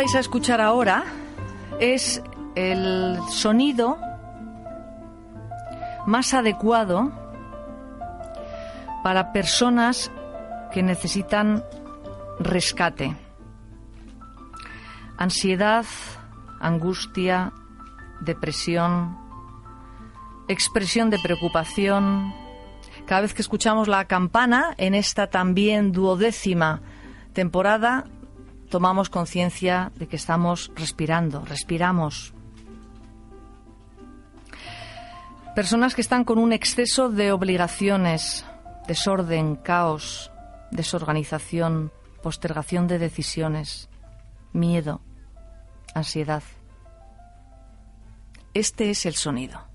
Vais a escuchar ahora es el sonido más adecuado para personas que necesitan rescate. Ansiedad, angustia, depresión, expresión de preocupación. Cada vez que escuchamos la campana en esta también duodécima temporada, tomamos conciencia de que estamos respirando, respiramos. Personas que están con un exceso de obligaciones, desorden, caos, desorganización, postergación de decisiones, miedo, ansiedad. Este es el sonido.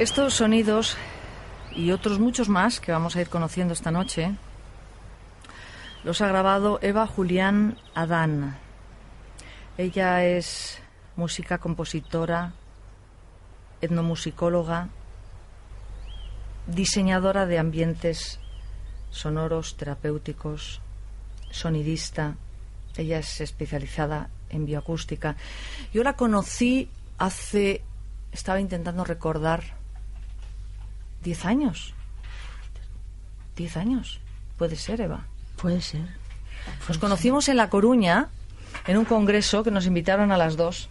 Estos sonidos y otros muchos más que vamos a ir conociendo esta noche los ha grabado Eva Julián Adán. Ella es música, compositora, etnomusicóloga, diseñadora de ambientes sonoros, terapéuticos, sonidista. Ella es especializada en bioacústica. Yo la conocí hace, estaba intentando recordar, ¿Diez años? ¿Diez años? Puede ser, Eva. Puede ser. Nos conocimos en La Coruña, en un congreso que nos invitaron a las dos,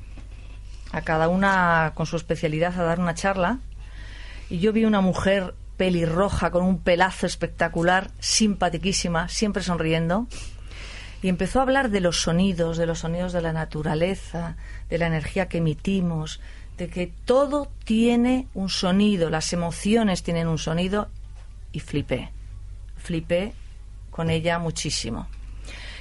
a cada una con su especialidad a dar una charla. Y yo vi una mujer pelirroja con un pelazo espectacular, simpatiquísima, siempre sonriendo. Y empezó a hablar de los sonidos, de los sonidos de la naturaleza, de la energía que emitimos, de que todo tiene un sonido, las emociones tienen un sonido y flipé. Flipé con ella muchísimo.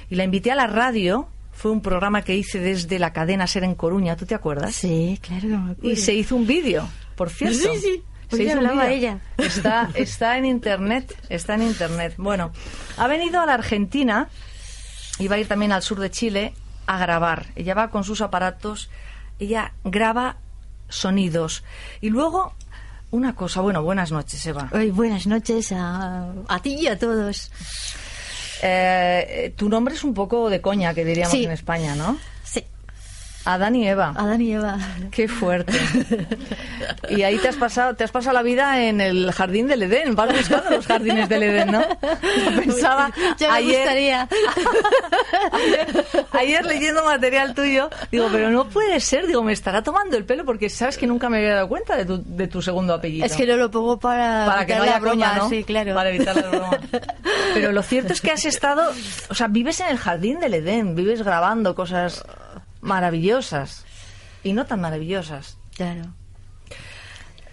Y la invité a la radio, fue un programa que hice desde la cadena Ser en Coruña, ¿tú te acuerdas? Sí, claro. Y se hizo un vídeo, por cierto. Sí, sí. Se hizo un hablaba vídeo. ella. Está, está en internet, está en internet. Bueno, ha venido a la Argentina y va a ir también al sur de Chile a grabar. Ella va con sus aparatos, ella graba sonidos. Y luego, una cosa, bueno, buenas noches, Eva. Buenas noches a, a ti y a todos. Eh, tu nombre es un poco de coña, que diríamos Sí. en España, ¿no? Adán y Eva. Adán y Eva. Qué fuerte. Y ahí te has pasado, te has pasado la vida en el jardín del Edén. Vas buscando los jardines del Edén, ¿no? Yo pensaba Ya me ayer, gustaría. ayer, ayer leyendo material tuyo, digo, pero no puede ser, digo, me estará tomando el pelo porque sabes que nunca me había dado cuenta de tu, de tu segundo apellido. Es que no lo pongo para, para que no haya broma, coña, ¿no? sí, claro. Para evitar la broma. Pero lo cierto es que has estado, o sea, vives en el jardín del Edén, vives grabando cosas maravillosas y no tan maravillosas. Claro.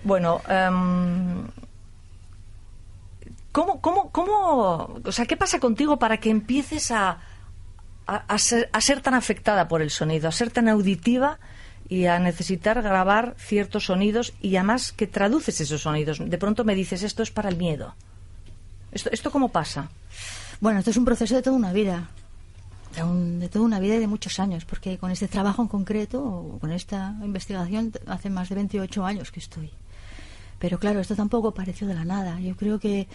Bueno, em, ¿cómo, cómo, cómo, o sea, qué pasa contigo para que empieces a, a, a ser, a ser tan afectada por el sonido, a ser tan auditiva y a necesitar grabar ciertos sonidos y además que traduces esos sonidos? De pronto me dices, esto es para el miedo. ¿Esto, esto cómo pasa? Bueno, esto es un proceso de toda una vida. De, un- de toda una vida y de muchos años, porque con este trabajo en concreto, con esta investigación, hace más de 28 años que estoy. Pero claro, esto tampoco apareció de la nada. Yo creo que,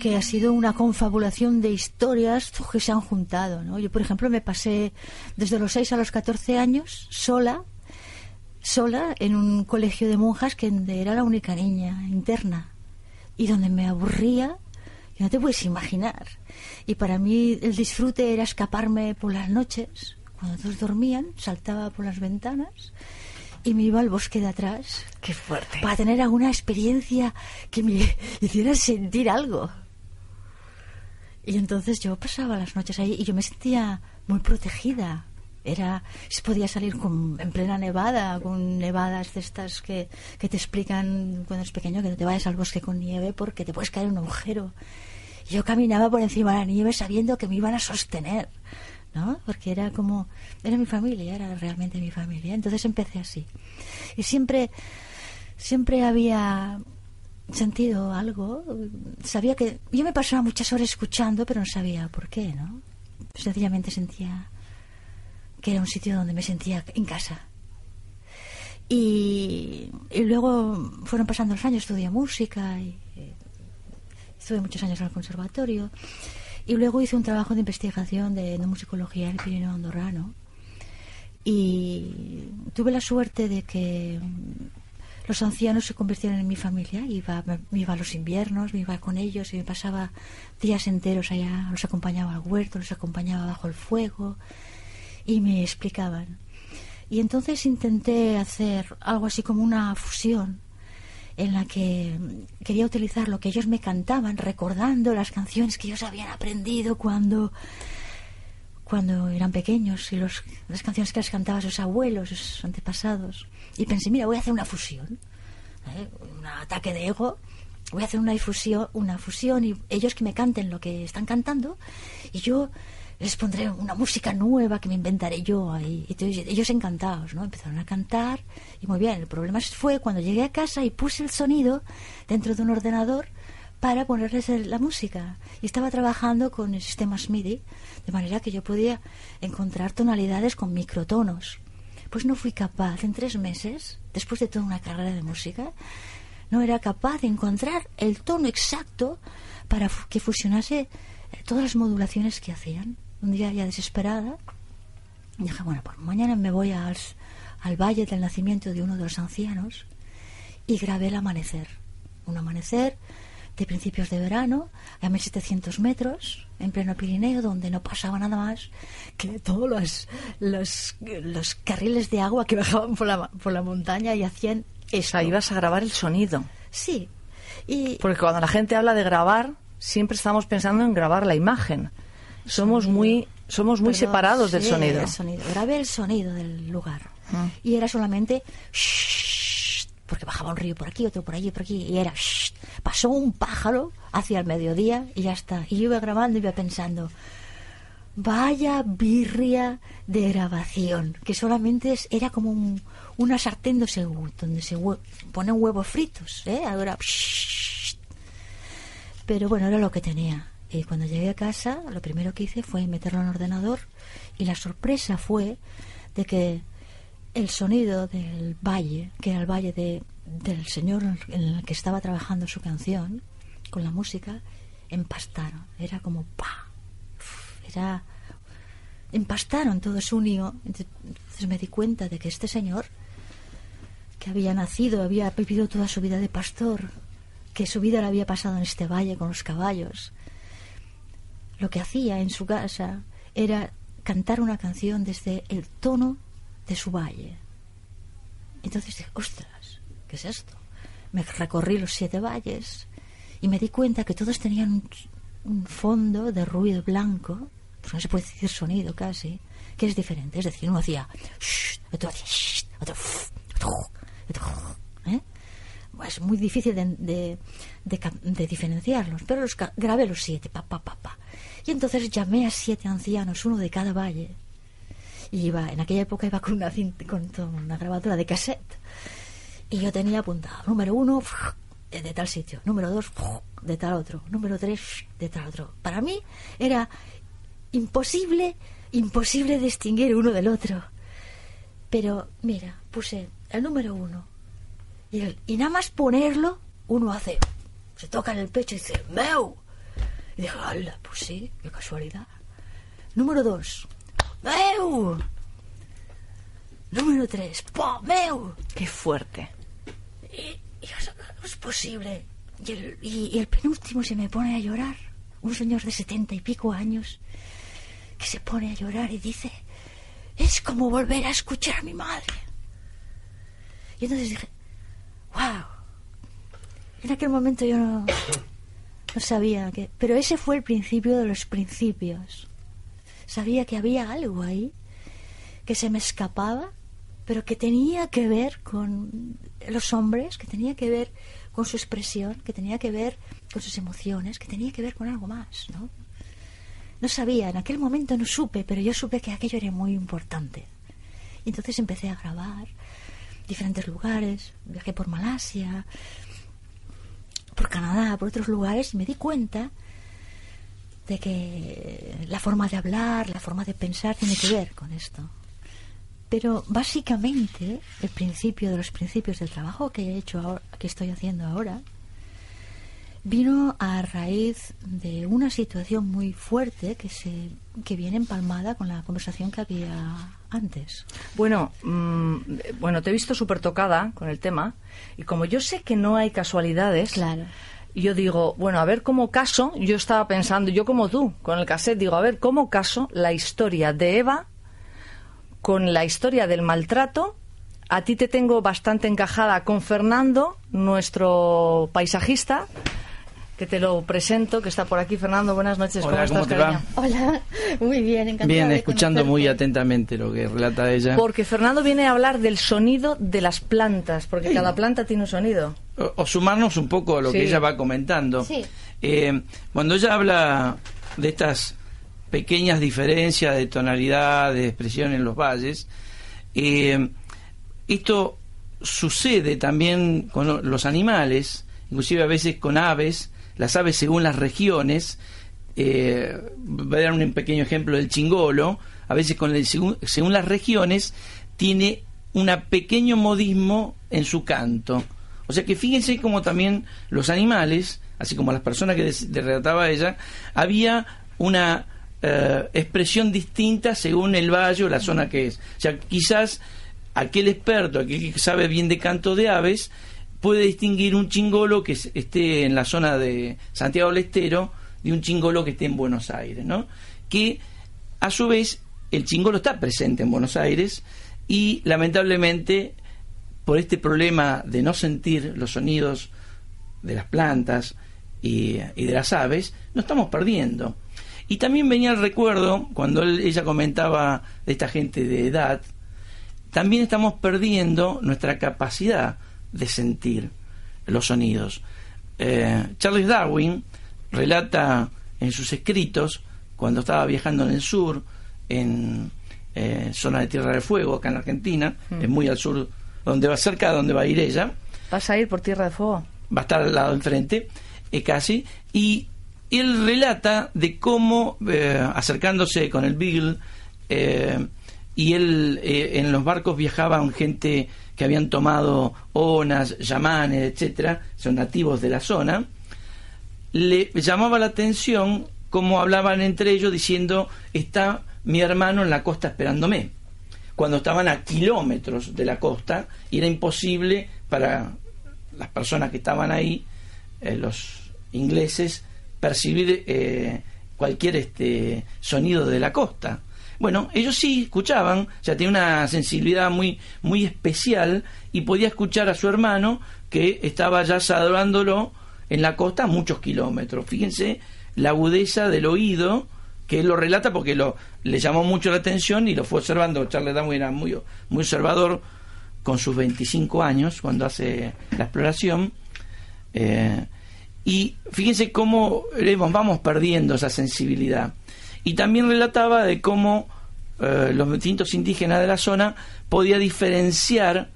que ha sido una confabulación de historias que se han juntado. Yo, por ejemplo, me pasé desde los 6 a los 14 años sola, sola en un colegio de monjas que era la única niña interna y donde me aburría no te puedes imaginar. Y para mí el disfrute era escaparme por las noches, cuando todos dormían, saltaba por las ventanas y me iba al bosque de atrás Qué fuerte. para tener alguna experiencia que me hiciera sentir algo. Y entonces yo pasaba las noches ahí y yo me sentía muy protegida. Era, se podía salir con, en plena nevada, con nevadas de estas que, que te explican cuando eres pequeño que no te vayas al bosque con nieve porque te puedes caer en un agujero. Yo caminaba por encima de la nieve sabiendo que me iban a sostener, ¿no? Porque era como, era mi familia, era realmente mi familia. Entonces empecé así. Y siempre, siempre había sentido algo. Sabía que yo me pasaba muchas horas escuchando, pero no sabía por qué, ¿no? Sencillamente sentía que era un sitio donde me sentía en casa. Y, y luego fueron pasando los años, estudié música y estuve muchos años en el conservatorio. Y luego hice un trabajo de investigación de etnomusicología en el Pirineo Andorrano. Y tuve la suerte de que los ancianos se convirtieron en mi familia. Iba, me iba a los inviernos, me iba con ellos y me pasaba días enteros allá. Los acompañaba al huerto, los acompañaba bajo el fuego y me explicaban. Y entonces intenté hacer algo así como una fusión en la que mm, quería utilizar lo que ellos me cantaban, recordando las canciones que ellos habían aprendido cuando cuando eran pequeños y las canciones que les cantaban sus abuelos, sus antepasados. Y pensé, mira, voy a hacer una fusión, ¿eh? un ataque de ego, voy a hacer una difusión, una fusión y ellos que me canten lo que están cantando y yo les pondré una música nueva que me inventaré yo ahí. Y ellos encantados, ¿no? Empezaron a cantar y muy bien. El problema fue cuando llegué a casa y puse el sonido dentro de un ordenador para ponerles la música. Y estaba trabajando con el sistema MIDI, de manera que yo podía encontrar tonalidades con microtonos. Pues no fui capaz en tres meses, después de toda una carrera de música, no era capaz de encontrar el tono exacto para que fusionase eh, todas las modulaciones que hacían. Un día ya desesperada, dije, bueno, pues mañana me voy al, al valle del nacimiento de uno de los ancianos y grabé el amanecer. Un amanecer de principios de verano, a 1700 metros, en pleno Pirineo, donde no pasaba nada más que todos los, los, los carriles de agua que bajaban por la, por la montaña y hacían eso. sea, ibas a grabar el sonido. Sí. Y Porque cuando la gente habla de grabar, siempre estamos pensando en grabar la imagen. Somos Sonido. muy, somos muy Perdón, separados del sí, sonido. Grabé el sonido del lugar. Ah. Y era solamente shhh, porque bajaba un río por aquí, otro por allí, por aquí, y era shhh. pasó un pájaro hacia el mediodía y ya está. Y yo iba grabando y iba pensando, vaya birria de grabación, que solamente es- era como un- una sartén donde se, donde se hue- ponen huevos fritos, ¿eh? Ahora, pero bueno, era lo que tenía. Y cuando llegué a casa, lo primero que hice fue meterlo en el ordenador y la sorpresa fue de que el sonido del valle, que era el valle de, del señor en el que estaba trabajando su canción, con la música, empastaron. Era como ¡pa! Era empastaron todo su nido. Entonces me di cuenta de que este señor, que había nacido, había vivido toda su vida de pastor, que su vida la había pasado en este valle con los caballos, lo que hacía en su casa era cantar una canción desde el tono de su valle. Entonces dije, ostras, ¿qué es esto? Me recorrí los siete valles y me di cuenta que todos tenían un, un fondo de ruido blanco, pues no se puede decir sonido casi, que es diferente. Es decir, uno hacía shh, otro hacía shh, otro, otro, otro, ¿eh? Es muy difícil de, diferenciarlos, pero los grabé los siete, pa, pa. Y entonces llamé a siete ancianos, uno de cada valle. Y iba, en aquella época iba con una, cinta, con una grabadora de cassette. Y yo tenía apuntado, número uno, de, de tal sitio, número dos, de tal otro, número tres, de tal otro. Para mí era imposible, imposible distinguir uno del otro. Pero, mira, puse el número uno. Y, el- y nada más ponerlo, uno hace, se toca en el pecho y dice, ¡Meu! Y dije, ¡hala! Pues sí, qué casualidad. Número dos, ¡Meu! Número tres, ¡Po! ¡Meu! Qué fuerte. Y, y eso no es posible. Y el, y- y el penúltimo se me pone a llorar. Un señor de setenta y pico años que se pone a llorar y dice, es como volver a escuchar a mi madre. Y entonces dije, wow. En aquel momento yo no, no sabía que... Pero ese fue el principio de los principios. Sabía que había algo ahí que se me escapaba, pero que tenía que ver con los hombres, que tenía que ver con su expresión, que tenía que ver con sus emociones, que tenía que ver con algo más, ¿no? No sabía, en aquel momento no supe, pero yo supe que aquello era muy importante. Y entonces empecé a grabar diferentes lugares, viajé por Malasia, por Canadá, por otros lugares, y me di cuenta de que la forma de hablar, la forma de pensar tiene que ver con esto. Pero básicamente el principio de los principios del trabajo que he hecho ahora, que estoy haciendo ahora, vino a raíz de una situación muy fuerte que se que viene empalmada con la conversación que había antes. Bueno, mm, bueno, te he visto súper tocada con el tema y como yo sé que no hay casualidades, Claro. yo digo, bueno, a ver cómo caso, yo estaba pensando, yo como tú, con el cassette, digo, a ver cómo caso la historia de Eva con la historia del maltrato. A ti te tengo bastante encajada con Fernando, nuestro paisajista, que te lo presento, que está por aquí. Fernando, buenas noches. Hola, ¿Cómo ¿cómo estás, te va? cariño? Hola, muy bien, encantada. Bien, de escuchando muy atentamente lo que relata ella. Porque Fernando viene a hablar del sonido de las plantas, porque cada planta tiene un sonido. O, o sumarnos un poco a lo Sí. que ella va comentando. Sí. Eh, cuando ella habla de estas pequeñas diferencias de tonalidad, de expresión en los valles, eh, esto sucede también con lo- los animales, inclusive a veces con aves, las aves según las regiones, eh, voy a dar un pequeño ejemplo del chingolo, a veces con el, según, según las regiones tiene un pequeño modismo en su canto. O sea que fíjense como también los animales, así como las personas que de- relataba ella, había una eh, expresión distinta según el valle o la zona que es. O sea, quizás aquel experto, aquel que sabe bien de canto de aves, puede distinguir un chingolo que es- esté en la zona de Santiago del Estero de un chingolo que esté en Buenos Aires, ¿no? Que a su vez el chingolo está presente en Buenos Aires y lamentablemente por este problema de no sentir los sonidos de las plantas y, y de las aves, nos estamos perdiendo. Y también venía el recuerdo, cuando él- ella comentaba de esta gente de edad, también estamos perdiendo nuestra capacidad de sentir los sonidos. Eh, Charles Darwin relata en sus escritos, cuando estaba viajando en el sur, en eh, zona de Tierra del Fuego, acá en Argentina, es muy al sur, donde va cerca de donde va a ir ella, ¿Vas a ir por Tierra de Fuego? va a estar al lado enfrente, eh, casi, y él relata de cómo, eh, acercándose con el Beagle, eh, y él eh, en los barcos viajaban gente que habían tomado onas, yamanes, etcétera, son nativos de la zona, le llamaba la atención cómo hablaban entre ellos diciendo está mi hermano en la costa esperándome, cuando estaban a kilómetros de la costa y era imposible para las personas que estaban ahí, eh, los ingleses, percibir eh, cualquier este sonido de la costa. Bueno, ellos sí escuchaban, o sea, tenía una sensibilidad muy, muy especial y podía escuchar a su hermano que estaba ya saludándolo en la costa a muchos kilómetros. Fíjense la agudeza del oído que él lo relata porque lo, le llamó mucho la atención y lo fue observando. Charles Darwin era muy, muy observador con sus 25 años cuando hace la exploración. Eh, y fíjense cómo vamos perdiendo esa sensibilidad. Y también relataba de cómo eh, los distintos indígenas de la zona podía diferenciar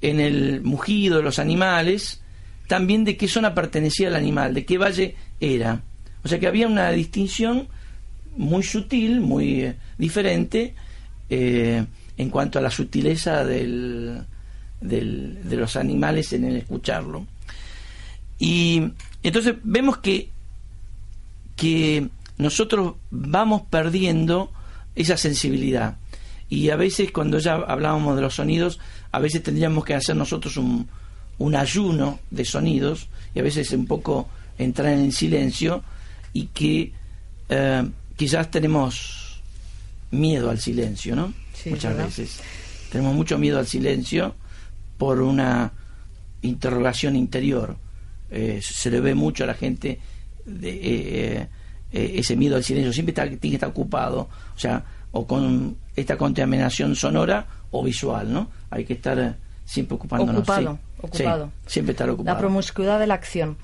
en el mugido de los animales también de qué zona pertenecía el animal, de qué valle era. O sea que había una distinción muy sutil, muy eh, diferente eh, en cuanto a la sutileza del, de los animales en el escucharlo. Y entonces vemos que, que nosotros vamos perdiendo esa sensibilidad. Y a veces cuando ya hablábamos de los sonidos, a veces tendríamos que hacer nosotros un, un ayuno de sonidos y a veces un poco entrar en silencio y que eh, quizás tenemos miedo al silencio, ¿no? Muchas veces. Tenemos mucho miedo al silencio por una interrogación interior. Eh, se le ve mucho a la gente de, eh, eh, ese miedo al silencio. Siempre está, tiene que estar ocupado, o sea, o con esta contaminación sonora o visual, ¿no? Hay que estar siempre ocupándonos. Ocupado, ocupado. siempre estar ocupado. La promiscuidad de la acción.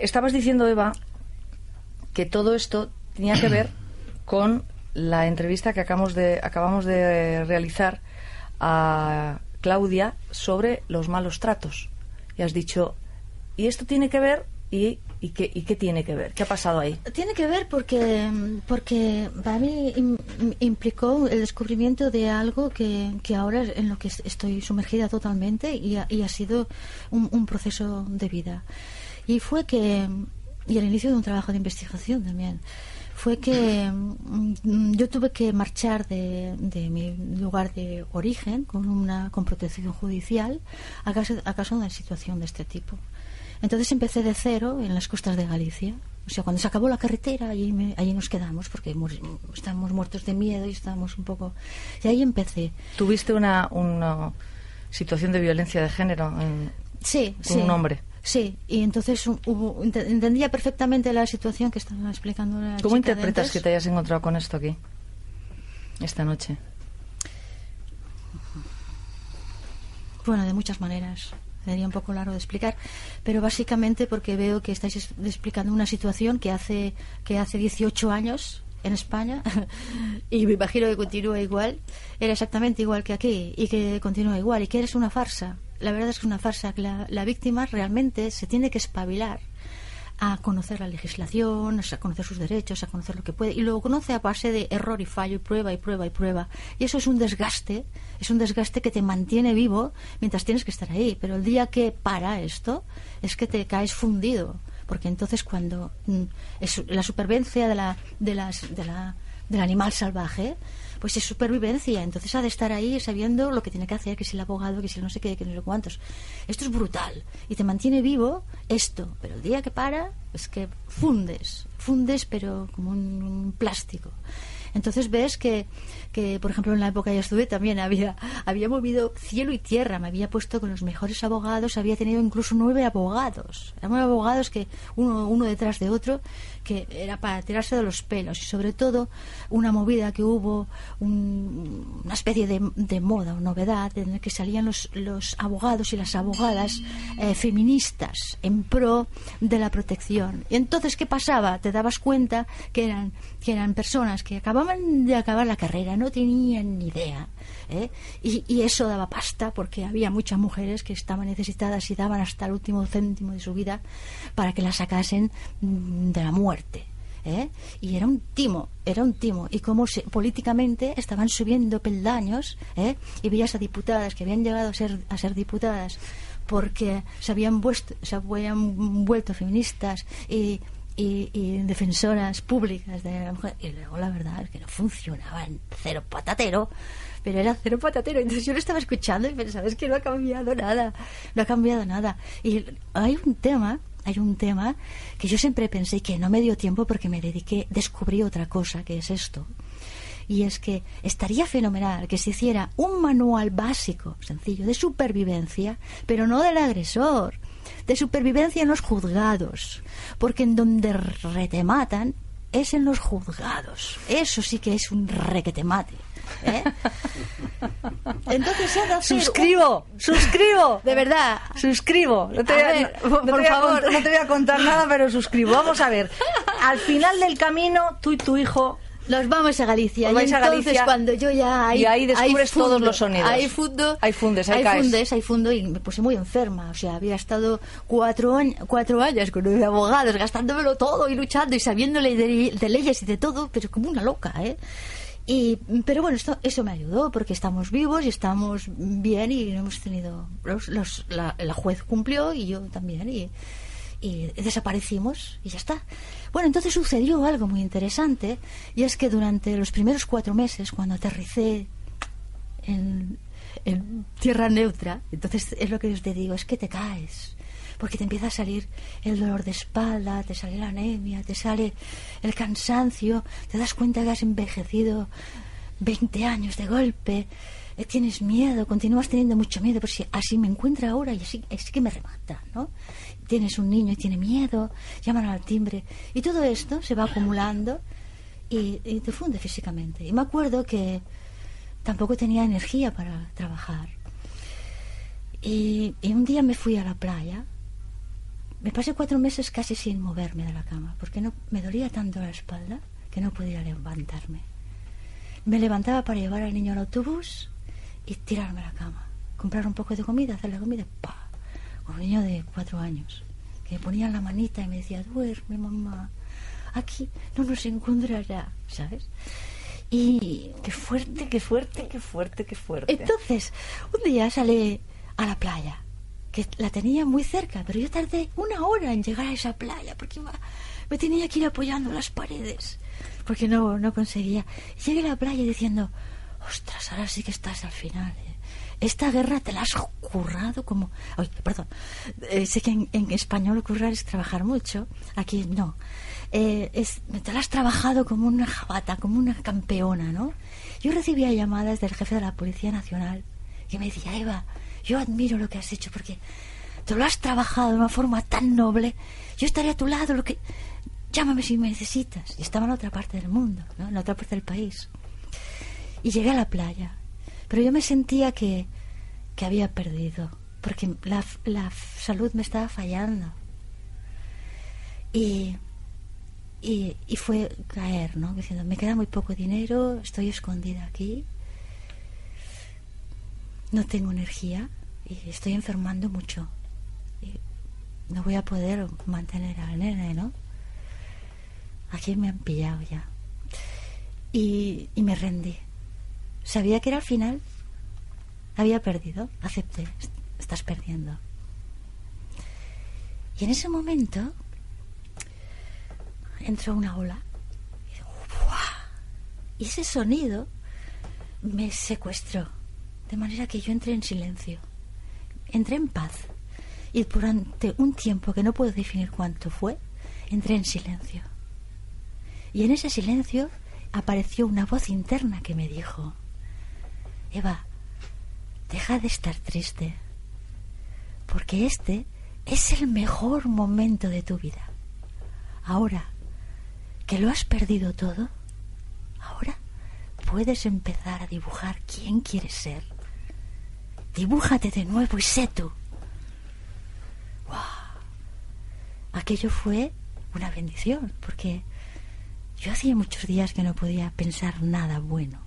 Estabas diciendo, Eva, que todo esto tenía que ver con la entrevista que acabamos de, acabamos de realizar a Claudia sobre los malos tratos. Y has dicho, y esto tiene que ver, y, y, qué, y qué tiene que ver, qué ha pasado ahí. Tiene que ver porque, porque para mí implicó el descubrimiento de algo que, que, ahora en lo que estoy sumergida totalmente y ha, y ha sido un, proceso de vida. Y fue que, y el inicio de un trabajo de investigación también fue que mm, yo tuve que marchar de, mi lugar de origen con una con protección judicial a caso, a caso de una situación de este tipo. Entonces empecé de cero en las costas de Galicia. O sea, cuando se acabó la carretera, allí, allí nos quedamos porque estábamos muertos de miedo y estábamos un poco... Y ahí empecé. ¿Tuviste una, una situación de violencia de género en, sí, con un hombre? Sí, y entonces hubo, entendía perfectamente la situación que estaba explicando la ¿Cómo interpretas que te hayas encontrado con esto aquí, esta noche? Bueno, de muchas maneras. Sería un poco largo de explicar, pero básicamente porque veo que estáis explicando una situación que hace, que hace 18 años en España y me imagino que continúa igual, era exactamente igual que aquí y que continúa igual y que eres una farsa. La verdad es que es una farsa, que la, víctima realmente se tiene que espabilar a conocer la legislación, a conocer sus derechos, a conocer lo que puede, y lo conoce a base de error y fallo, y prueba y prueba y prueba. Y eso es un desgaste, es un desgaste que te mantiene vivo mientras tienes que estar ahí. Pero el día que para esto, es que te caes fundido. Porque entonces cuando mm, es la supervivencia de la, de las, de la, del animal salvaje, pues es supervivencia. Entonces ha de estar ahí sabiendo lo que tiene que hacer, que si el abogado, que si el no sé qué, que no sé cuántos. Esto es brutal. Y te mantiene vivo esto. Pero el día que para, es que fundes. Fundes, pero como un plástico. Entonces ves que, que, por ejemplo, en la época que yo estuve también había, había movido cielo y tierra, me había puesto con los mejores abogados, había tenido incluso nueve abogados. Eran nueve abogados que uno, uno detrás de otro, que era para tirarse de los pelos y sobre todo una movida que hubo, una especie de, de, moda o novedad en la que salían los, los abogados y las abogadas eh, feministas en pro de la protección. Y entonces, ¿qué pasaba? Te dabas cuenta que eran, que eran personas que acababan de acabar la carrera, no tenían ni idea. ¿eh? Y, y, eso daba pasta porque había muchas mujeres que estaban necesitadas y daban hasta el último céntimo de su vida para que la sacasen mm, de la muerte. ¿Eh? Y era un timo, era un timo. Y como se, políticamente estaban subiendo peldaños, ¿eh? y veías a diputadas que habían llegado a ser, a ser diputadas porque se habían, se habían vuelto feministas y defensoras públicas de la mujer. Y luego la verdad es que no funcionaban cero patatero, pero era cero patatero. Entonces yo lo estaba escuchando y pensaba, es que no ha cambiado nada, no ha cambiado nada. Y hay un tema, hay un tema que yo siempre pensé que no me dio tiempo porque me dediqué, descubrí otra cosa, que es esto. Y es que estaría fenomenal que se hiciera un manual básico, sencillo, de supervivencia, pero no del agresor, de supervivencia en los juzgados, porque en donde rete matan es en los juzgados. Eso sí que es un requete mate. ¿Eh? Entonces se ha de hacer Suscribo, suscribo. De verdad. Suscribo. No te, voy A a, ver, no- no por te voy a favor. no te voy a contar nada, pero suscribo. Vamos a ver. Al final del camino, tú y tu hijo Nos vamos a Galicia. Os y vais a entonces Galicia cuando yo ya ahí, y ahí descubres fundo, todos los sonidos. Ahí fundo, Ahí fundes, caes. fundes, ahí fundo y me puse muy enferma. O sea, había estado cuatro, años cuatro años con nueve abogados, gastándomelo todo y luchando y sabiéndole de, de leyes y de todo, pero como una loca, ¿eh? Y, pero bueno, esto, eso me ayudó porque estamos vivos y estamos bien y hemos tenido. Los, los- la, juez cumplió y yo también. Y, y desaparecimos y ya está. Bueno, entonces sucedió algo muy interesante y es que durante los primeros cuatro meses, cuando aterricé en, en tierra neutra, entonces es lo que os te digo, es que te caes. Porque te empieza a salir el dolor de espalda, te sale la anemia, te sale el cansancio, te das cuenta que has envejecido 20 años de golpe, eh, tienes miedo, continúas teniendo mucho miedo, pues si así me encuentra ahora y así es que me remata, ¿no? Tienes un niño y tiene miedo, llaman al timbre, y todo esto se va acumulando y, te funde físicamente. Y me acuerdo que tampoco tenía energía para trabajar. Y un día me fui a la playa. Me pasé cuatro meses casi sin moverme de la cama, porque no me dolía tanto la espalda que no podía levantarme. Me levantaba para llevar al niño al autobús y tirarme a la cama. Comprar un poco de comida, hacer la comida, ¡pa! Con un niño de cuatro años, que me ponía la manita y me decía, duerme mamá, aquí no nos encontrará, ¿sabes? Y Qué fuerte, qué fuerte, qué fuerte, qué fuerte. entonces, un día salí a la playa, que la tenía muy cerca, pero yo tardé una hora en llegar a esa playa, porque iba- me tenía que ir apoyando las paredes, porque no, no conseguía. Llegué a la playa diciendo, ostras, ahora sí que estás al final. eh. Esta guerra te la has currado como... Ay, perdón, eh, sé que en, en español currar es trabajar mucho, aquí no. Eh, es, te la has trabajado como una jabata, como una campeona, ¿no? Yo recibía llamadas del jefe de la Policía Nacional que me decía, Eva, yo admiro lo que has hecho porque te lo has trabajado de una forma tan noble. Yo estaré a tu lado, lo que... Llámame si me necesitas. Y estaba en otra parte del mundo, ¿no? en otra parte del país. Y llegué a la playa. Pero yo me sentía que, que había perdido, porque la, la salud me estaba fallando. Y, y, y fue caer, ¿no? Diciendo, me queda muy poco dinero, estoy escondida aquí, no tengo energía y estoy enfermando mucho. Y no voy a poder mantener al nene, ¿no? Aquí me han pillado ya. Y, y me rendí. Sabía que era el final. Había perdido. Acepté. Est- Estás perdiendo. Y en ese momento entró una ola. Y, "Buah". y ese sonido me secuestró. De manera que yo entré en silencio. Entré en paz. Y durante un tiempo que no puedo definir cuánto fue, entré en silencio. Y en ese silencio apareció una voz interna que me dijo, Eva, deja de estar triste, porque este es el mejor momento de tu vida. Ahora que lo has perdido todo, ahora puedes empezar a dibujar quién quieres ser. Dibújate de nuevo y sé tú. ¡Guau! Aquello fue una bendición, porque yo hacía muchos días que no podía pensar nada bueno.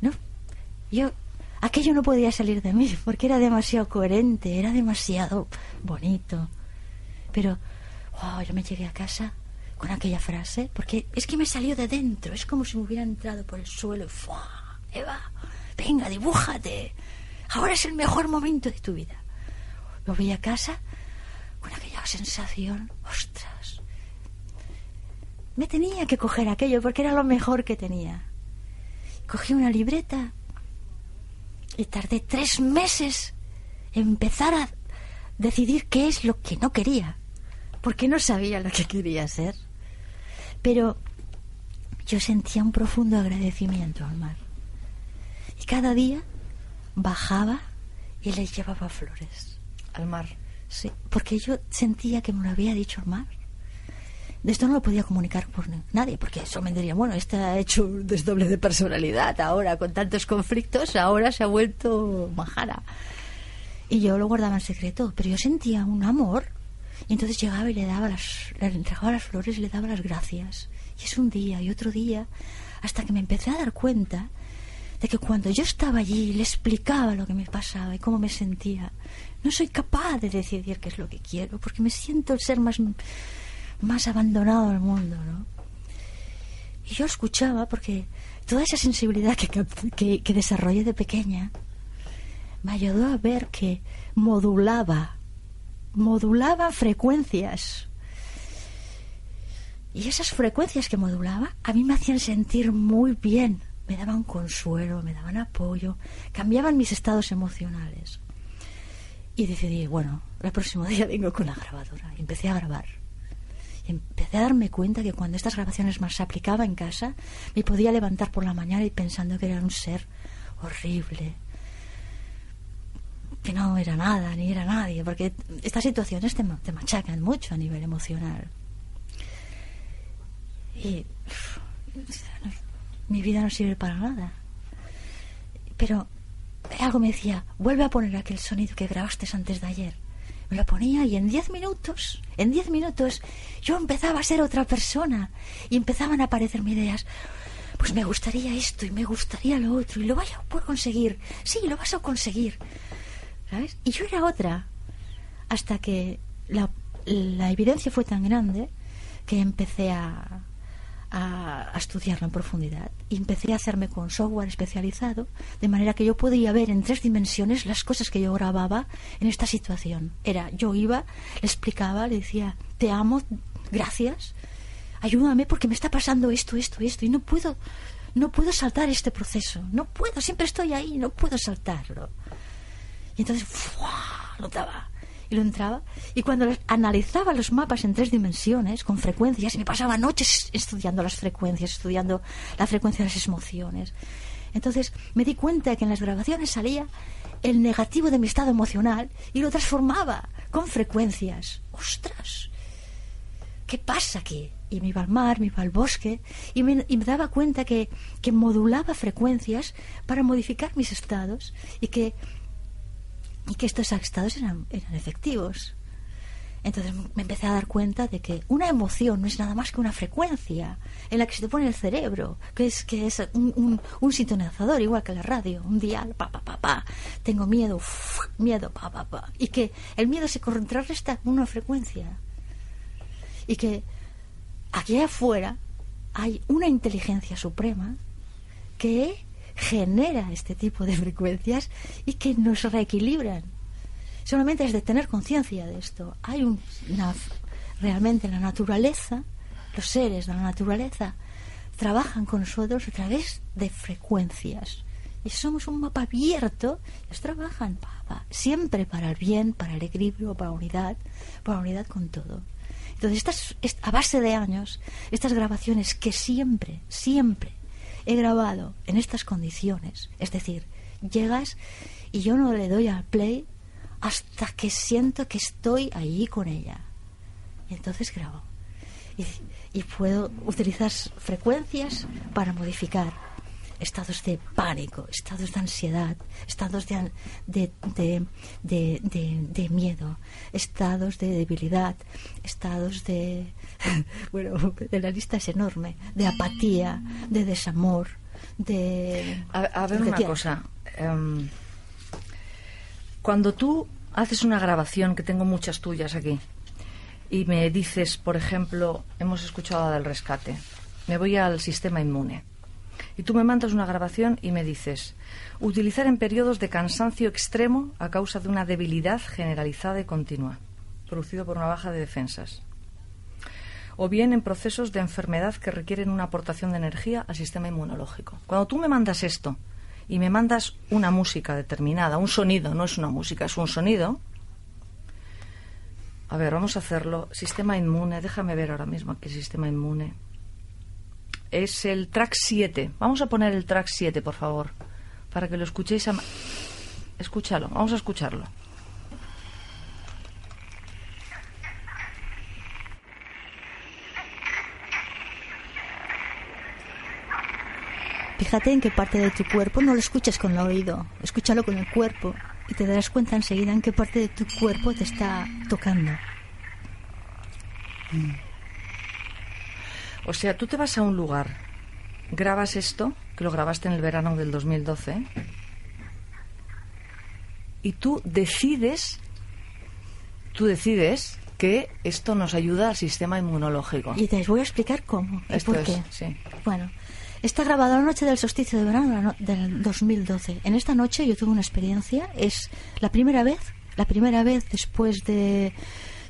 No, yo aquello no podía salir de mí porque era demasiado coherente, era demasiado bonito. Pero wow, yo me llegué a casa con aquella frase porque es que me salió de dentro, es como si me hubiera entrado por el suelo y ¡fua! Eva, venga, dibújate. Ahora es el mejor momento de tu vida. Volví a casa con aquella sensación, ostras, me tenía que coger aquello porque era lo mejor que tenía. Cogí una libreta y tardé tres meses en empezar a decidir qué es lo que no quería, porque no sabía lo que quería ser. Pero yo sentía un profundo agradecimiento al mar. Y cada día bajaba y les llevaba flores. Al mar. Sí, porque yo sentía que me lo había dicho el mar. De esto no lo podía comunicar por nadie, porque eso me diría, bueno, este ha hecho un desdoble de personalidad ahora, con tantos conflictos, ahora se ha vuelto majara. Y yo lo guardaba en secreto, pero yo sentía un amor. Y entonces llegaba y le daba las, le entregaba las flores y le daba las gracias. Y es un día y otro día, hasta que me empecé a dar cuenta de que cuando yo estaba allí le explicaba lo que me pasaba y cómo me sentía, no soy capaz de decidir qué es lo que quiero, porque me siento el ser más más abandonado del mundo, ¿no? Y yo escuchaba porque toda esa sensibilidad que, que, que desarrollé de pequeña me ayudó a ver que modulaba, modulaba frecuencias. Y esas frecuencias que modulaba a mí me hacían sentir muy bien, me daban consuelo, me daban apoyo, cambiaban mis estados emocionales. Y decidí, bueno, el próximo día vengo con la grabadora. Y empecé a grabar empecé a darme cuenta que cuando estas grabaciones más se aplicaba en casa, me podía levantar por la mañana y pensando que era un ser horrible, que no era nada, ni era nadie, porque estas situaciones te, te machacan mucho a nivel emocional. Y mi vida no sirve para nada. Pero algo me decía, vuelve a poner aquel sonido que grabaste antes de ayer me lo ponía y en diez minutos, en diez minutos, yo empezaba a ser otra persona y empezaban a aparecerme ideas. Pues me gustaría esto y me gustaría lo otro y lo vaya a conseguir. Sí, lo vas a conseguir. ¿Sabes? Y yo era otra. Hasta que la, la evidencia fue tan grande que empecé a, a, estudiarlo en profundidad y empecé a hacerme con software especializado de manera que yo podía ver en tres dimensiones las cosas que yo grababa en esta situación. Era, yo iba, le explicaba, le decía, te amo, gracias, ayúdame porque me está pasando esto, esto, esto y no puedo, no puedo saltar este proceso, no puedo, siempre estoy ahí, no puedo saltarlo. Y entonces, ¡fua! notaba y lo entraba. Y cuando analizaba los mapas en tres dimensiones, con frecuencias, me pasaba noches estudiando las frecuencias, estudiando la frecuencia de las emociones. Entonces me di cuenta que en las grabaciones salía el negativo de mi estado emocional y lo transformaba con frecuencias. ¡Ostras! ¿Qué pasa aquí? Y me iba al mar, me iba al bosque y me, y me daba cuenta que, que modulaba frecuencias para modificar mis estados y que y que estos estados eran, eran efectivos. Entonces me empecé a dar cuenta de que una emoción no es nada más que una frecuencia en la que se te pone el cerebro, que es, que es un, un, sintonizador, igual que la radio, un dial, pa, pa, pa, pa. Tengo miedo, miedo, pa, pa, pa. Y que el miedo se contrarresta con una frecuencia. Y que aquí afuera hay una inteligencia suprema que genera este tipo de frecuencias y que nos reequilibran. Solamente es de tener conciencia de esto. Hay una, realmente la naturaleza, los seres de la naturaleza, trabajan con nosotros a través de frecuencias. Y somos un mapa abierto, ellos trabajan siempre para el bien, para el equilibrio, para la unidad, para la unidad con todo. Entonces, estas, a base de años, estas grabaciones que siempre, siempre he grabado en estas condiciones. Es decir, llegas y yo no le doy al play hasta que siento que estoy allí con ella. Y entonces grabo. Y, puedo utilizar frecuencias para modificar estados de pánico, estados de ansiedad, estados de, de, de, miedo, estados de debilidad, estados de... Bueno, la lista es enorme, de apatía, de desamor, de... A, ver una cosa. Em, cuando tú haces una grabación, que tengo muchas tuyas aquí, y me dices, por ejemplo, hemos escuchado del rescate, me voy al sistema inmune y tú me mandas una grabación y me dices, utilizar en periodos de cansancio extremo a causa de una debilidad generalizada y continua, producido por una baja de defensas. o bien en procesos de enfermedad que requieren una aportación de energía al sistema inmunológico. Cuando tú me mandas esto y me mandas una música determinada, un sonido, no es una música, es un sonido. A ver, vamos a hacerlo. Sistema inmune, déjame ver ahora mismo aquí sistema inmune. Es el track 7. Vamos a poner el track 7, por favor, para que lo escuchéis. A... Escúchalo, vamos a escucharlo. Fíjate en qué parte de tu cuerpo no lo escuches con el oído, escúchalo con el cuerpo y te darás cuenta enseguida en qué parte de tu cuerpo te está tocando. O sea, tú te vas a un lugar, grabas esto, que lo grabaste en el verano del 2012, y tú decides, tú decides que esto nos ayuda al sistema inmunológico. Y te voy a explicar cómo y Esto por es, qué. sí. Bueno, está grabado la noche del solsticio de verano del 2012. En esta noche yo tuve una experiencia, es la primera vez, la primera vez después de,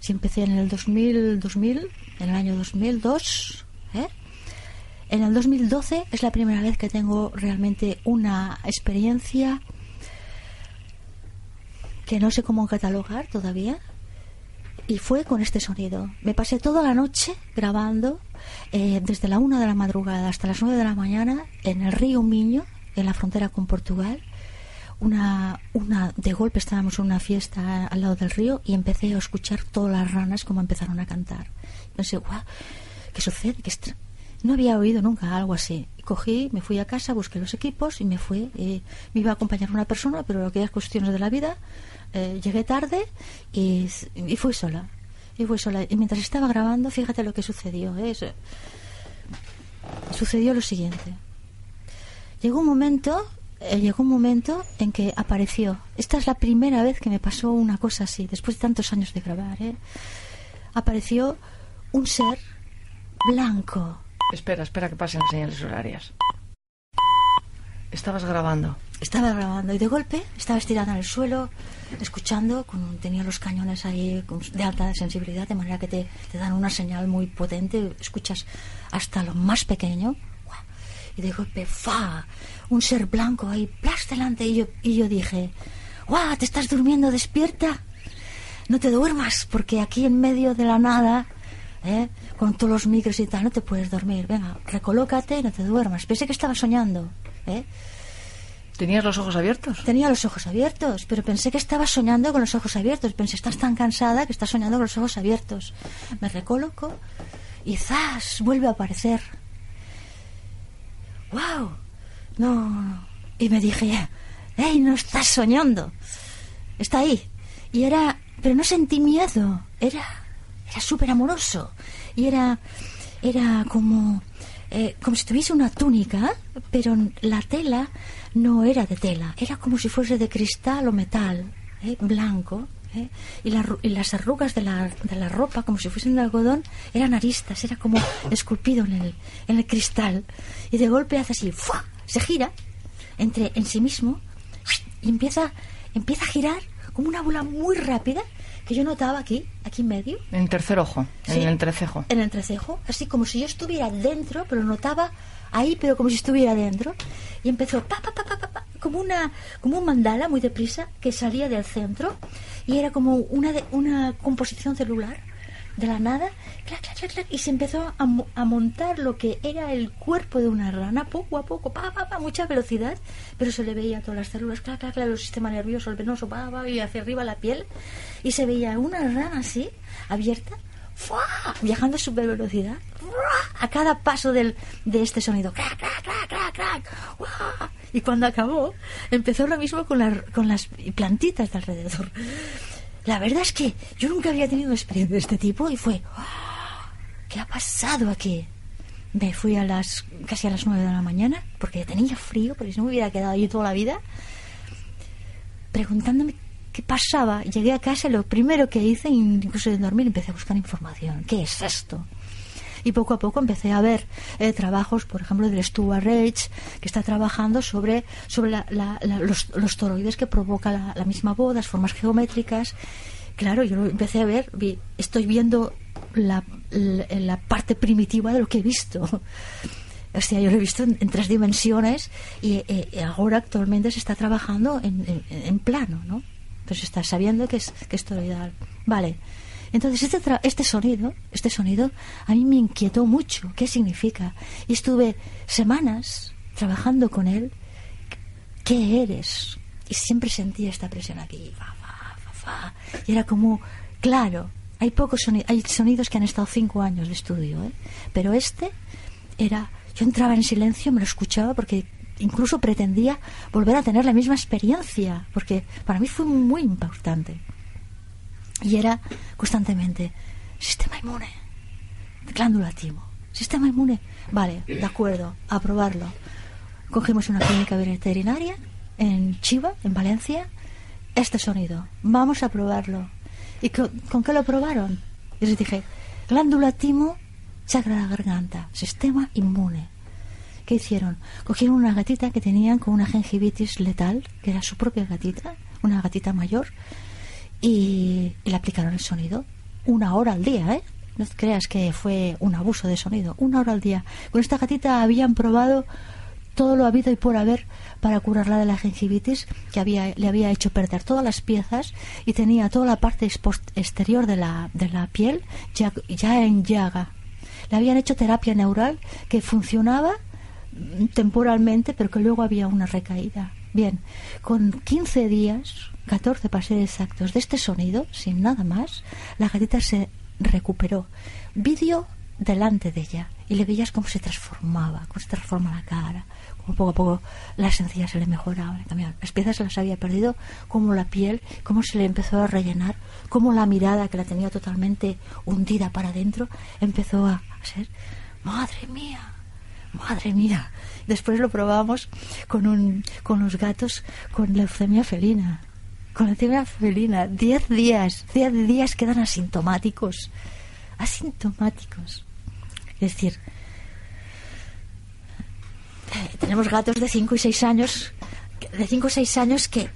si empecé en el 2000, 2000 en el año 2002, ¿eh? En el 2012 es la primera vez que tengo realmente una experiencia que no sé cómo catalogar todavía. Y fue con este sonido. Me pasé toda la noche grabando, eh, desde la una de la madrugada hasta las nueve de la mañana, en el río Miño, en la frontera con Portugal. Una, una, de golpe estábamos en una fiesta al lado del río y empecé a escuchar todas las ranas como empezaron a cantar. Pensé, guau, ¿qué sucede? ¿Qué extra-?". No había oído nunca algo así. Cogí, me fui a casa, busqué los equipos y me fui. Eh, me iba a acompañar una persona, pero aquellas cuestiones de la vida, eh, llegué tarde y, fui sola. Y fui sola. Y mientras estaba grabando, fíjate lo que sucedió. ¿eh? Sucedió lo siguiente. Llegó un momento, eh, llegó un momento en que apareció. Esta es la primera vez que me pasó una cosa así, después de tantos años de grabar. ¿eh? Apareció un ser blanco. Espera, espera que pasen las señales horarias. Estabas grabando. Estaba grabando y de golpe estaba estirada en el suelo, escuchando, con- tenía los cañones ahí de alta sensibilidad, de manera que te, te dan una señal muy potente, escuchas hasta lo más pequeño, y de golpe, ¡fa! Un ser blanco ahí, plas delante, y yo, y yo dije, ¡guau! ¿Te estás durmiendo despierta? No te duermas, porque aquí en medio de la nada, ¿eh? con todos los micros y tal, no te puedes dormir. Venga, recolócate y no te duermas. Pensé que estaba soñando, ¿eh? ¿Tenías los ojos abiertos? Tenía los ojos abiertos, pero pensé que estaba soñando con los ojos abiertos. Pensé, estás tan cansada que estás soñando con los ojos abiertos. Me recoloco y ¡zas! vuelve a aparecer. ¡Wow! No. Y me dije, ¡Ey, no estás soñando! Está ahí. Y era, pero no sentí miedo. Era, era súper amoroso. Y era, era como, eh, como si tuviese una túnica, pero la tela no era de tela, era como si fuese de cristal o metal, ¿eh? blanco. ¿eh? Y, la y las arrugas de la, de la ropa, como si fuesen de algodón, eran aristas, era como esculpido en el, en el cristal. Y de golpe hace así, ¡fua! se gira entre en sí mismo y empieza, empieza a girar como una bola muy rápida que yo notaba aquí, aquí en medio, En tercer ojo, en el entrecejo. en el entrecejo, así como si yo estuviera dentro, pero notaba ahí, pero como si estuviera dentro. Y empezó pa, pa, pa, pa, pa, pa, como una como un mandala muy deprisa que salía del centro y era como una de- una composición celular de la nada, clac, clac, clac, clac, y se empezó a, a montar lo que era el cuerpo de una rana poco a poco, pa, pa, pa, mucha velocidad, pero se le veía todas las células, clac, clac, clac, el sistema nervioso, el venoso, pa, pa, y hacia arriba la piel, y se veía una rana así, abierta, viajando a super velocidad a cada paso del, de este sonido. Crac, crac, crac, crac, crac, ¡guau! Y cuando acabó, empezó lo mismo con, la- con las plantitas de alrededor. La verdad es que yo nunca había tenido una experiencia de este tipo y fue, ¡ah! ¿qué ha pasado aquí? Me fui a las casi a las nueve de la mañana porque tenía frío, porque si no me hubiera quedado allí toda la vida, preguntándome qué pasaba. Llegué a casa y lo primero que hice, incluso de dormir, empecé a buscar información. ¿Qué es esto? Y poco a poco empecé a ver eh, trabajos, por ejemplo, del Stuart Rage, que está trabajando sobre, sobre la- la- la- los, los toroides que provoca la, misma voz, las formas geométricas. Claro, yo lo empecé a ver, vi- estoy viendo la, la, parte primitiva de lo que he visto. O sea, yo lo he visto en, tres dimensiones y, eh, ahora actualmente se está trabajando en, en, en plano, ¿no? Entonces está sabiendo que es, que es toroidal. Vale. Entonces este, tra- este sonido, este sonido a mí me inquietó mucho. ¿Qué significa? Y estuve semanas trabajando con él. ¿Qué eres? Y siempre sentía esta presión aquí. Fa, fa, fa. Y era como, claro, hay pocos sonidos, hay sonidos que han estado cinco años de estudio, ¿eh? pero este era, yo entraba en silencio, me lo escuchaba porque incluso pretendía volver a tener la misma experiencia, porque para mí fue muy importante. Y era constantemente, sistema inmune, glándula timo, sistema inmune, vale, de acuerdo, a probarlo. Cogimos una clínica veterinaria en Chiva, en Valencia, este sonido, vamos a probarlo. ¿Y con, qué lo probaron? Y les dije, glándula timo, chakra la garganta, sistema inmune. ¿Qué hicieron? Cogieron una gatita que tenían con una gingivitis letal, que era su propia gatita, una gatita mayor, y, le aplicaron el sonido. Una hora al día, ¿eh? No creas que fue un abuso de sonido. Una hora al día. Con esta gatita habían probado todo lo habido y por haber para curarla de la gingivitis que había, le había hecho perder todas las piezas y tenía toda la parte exterior de la, de la piel ya, ya en llaga. Le habían hecho terapia neural que funcionaba temporalmente, pero que luego había una recaída. Bien, con 15 días, 14 para ser exactos, de este sonido, sin nada más, la gatita se recuperó. Vídeo delante de ella y le veías cómo se transformaba, cómo se transforma la cara, como poco a poco las encías se le mejoraban, le cambiaban. Las piezas se las había perdido, como la piel, cómo se le empezó a rellenar, cómo la mirada que la tenía totalmente hundida para adentro empezó a ser, madre mía, madre mía. Después lo probamos con, un, con los gatos con leucemia felina. Con leucemia felina, 10 días, 10 días quedan asintomáticos. Asintomáticos. Es decir, eh, tenemos gatos de 5 y 6 años, de 5 o 6 años que,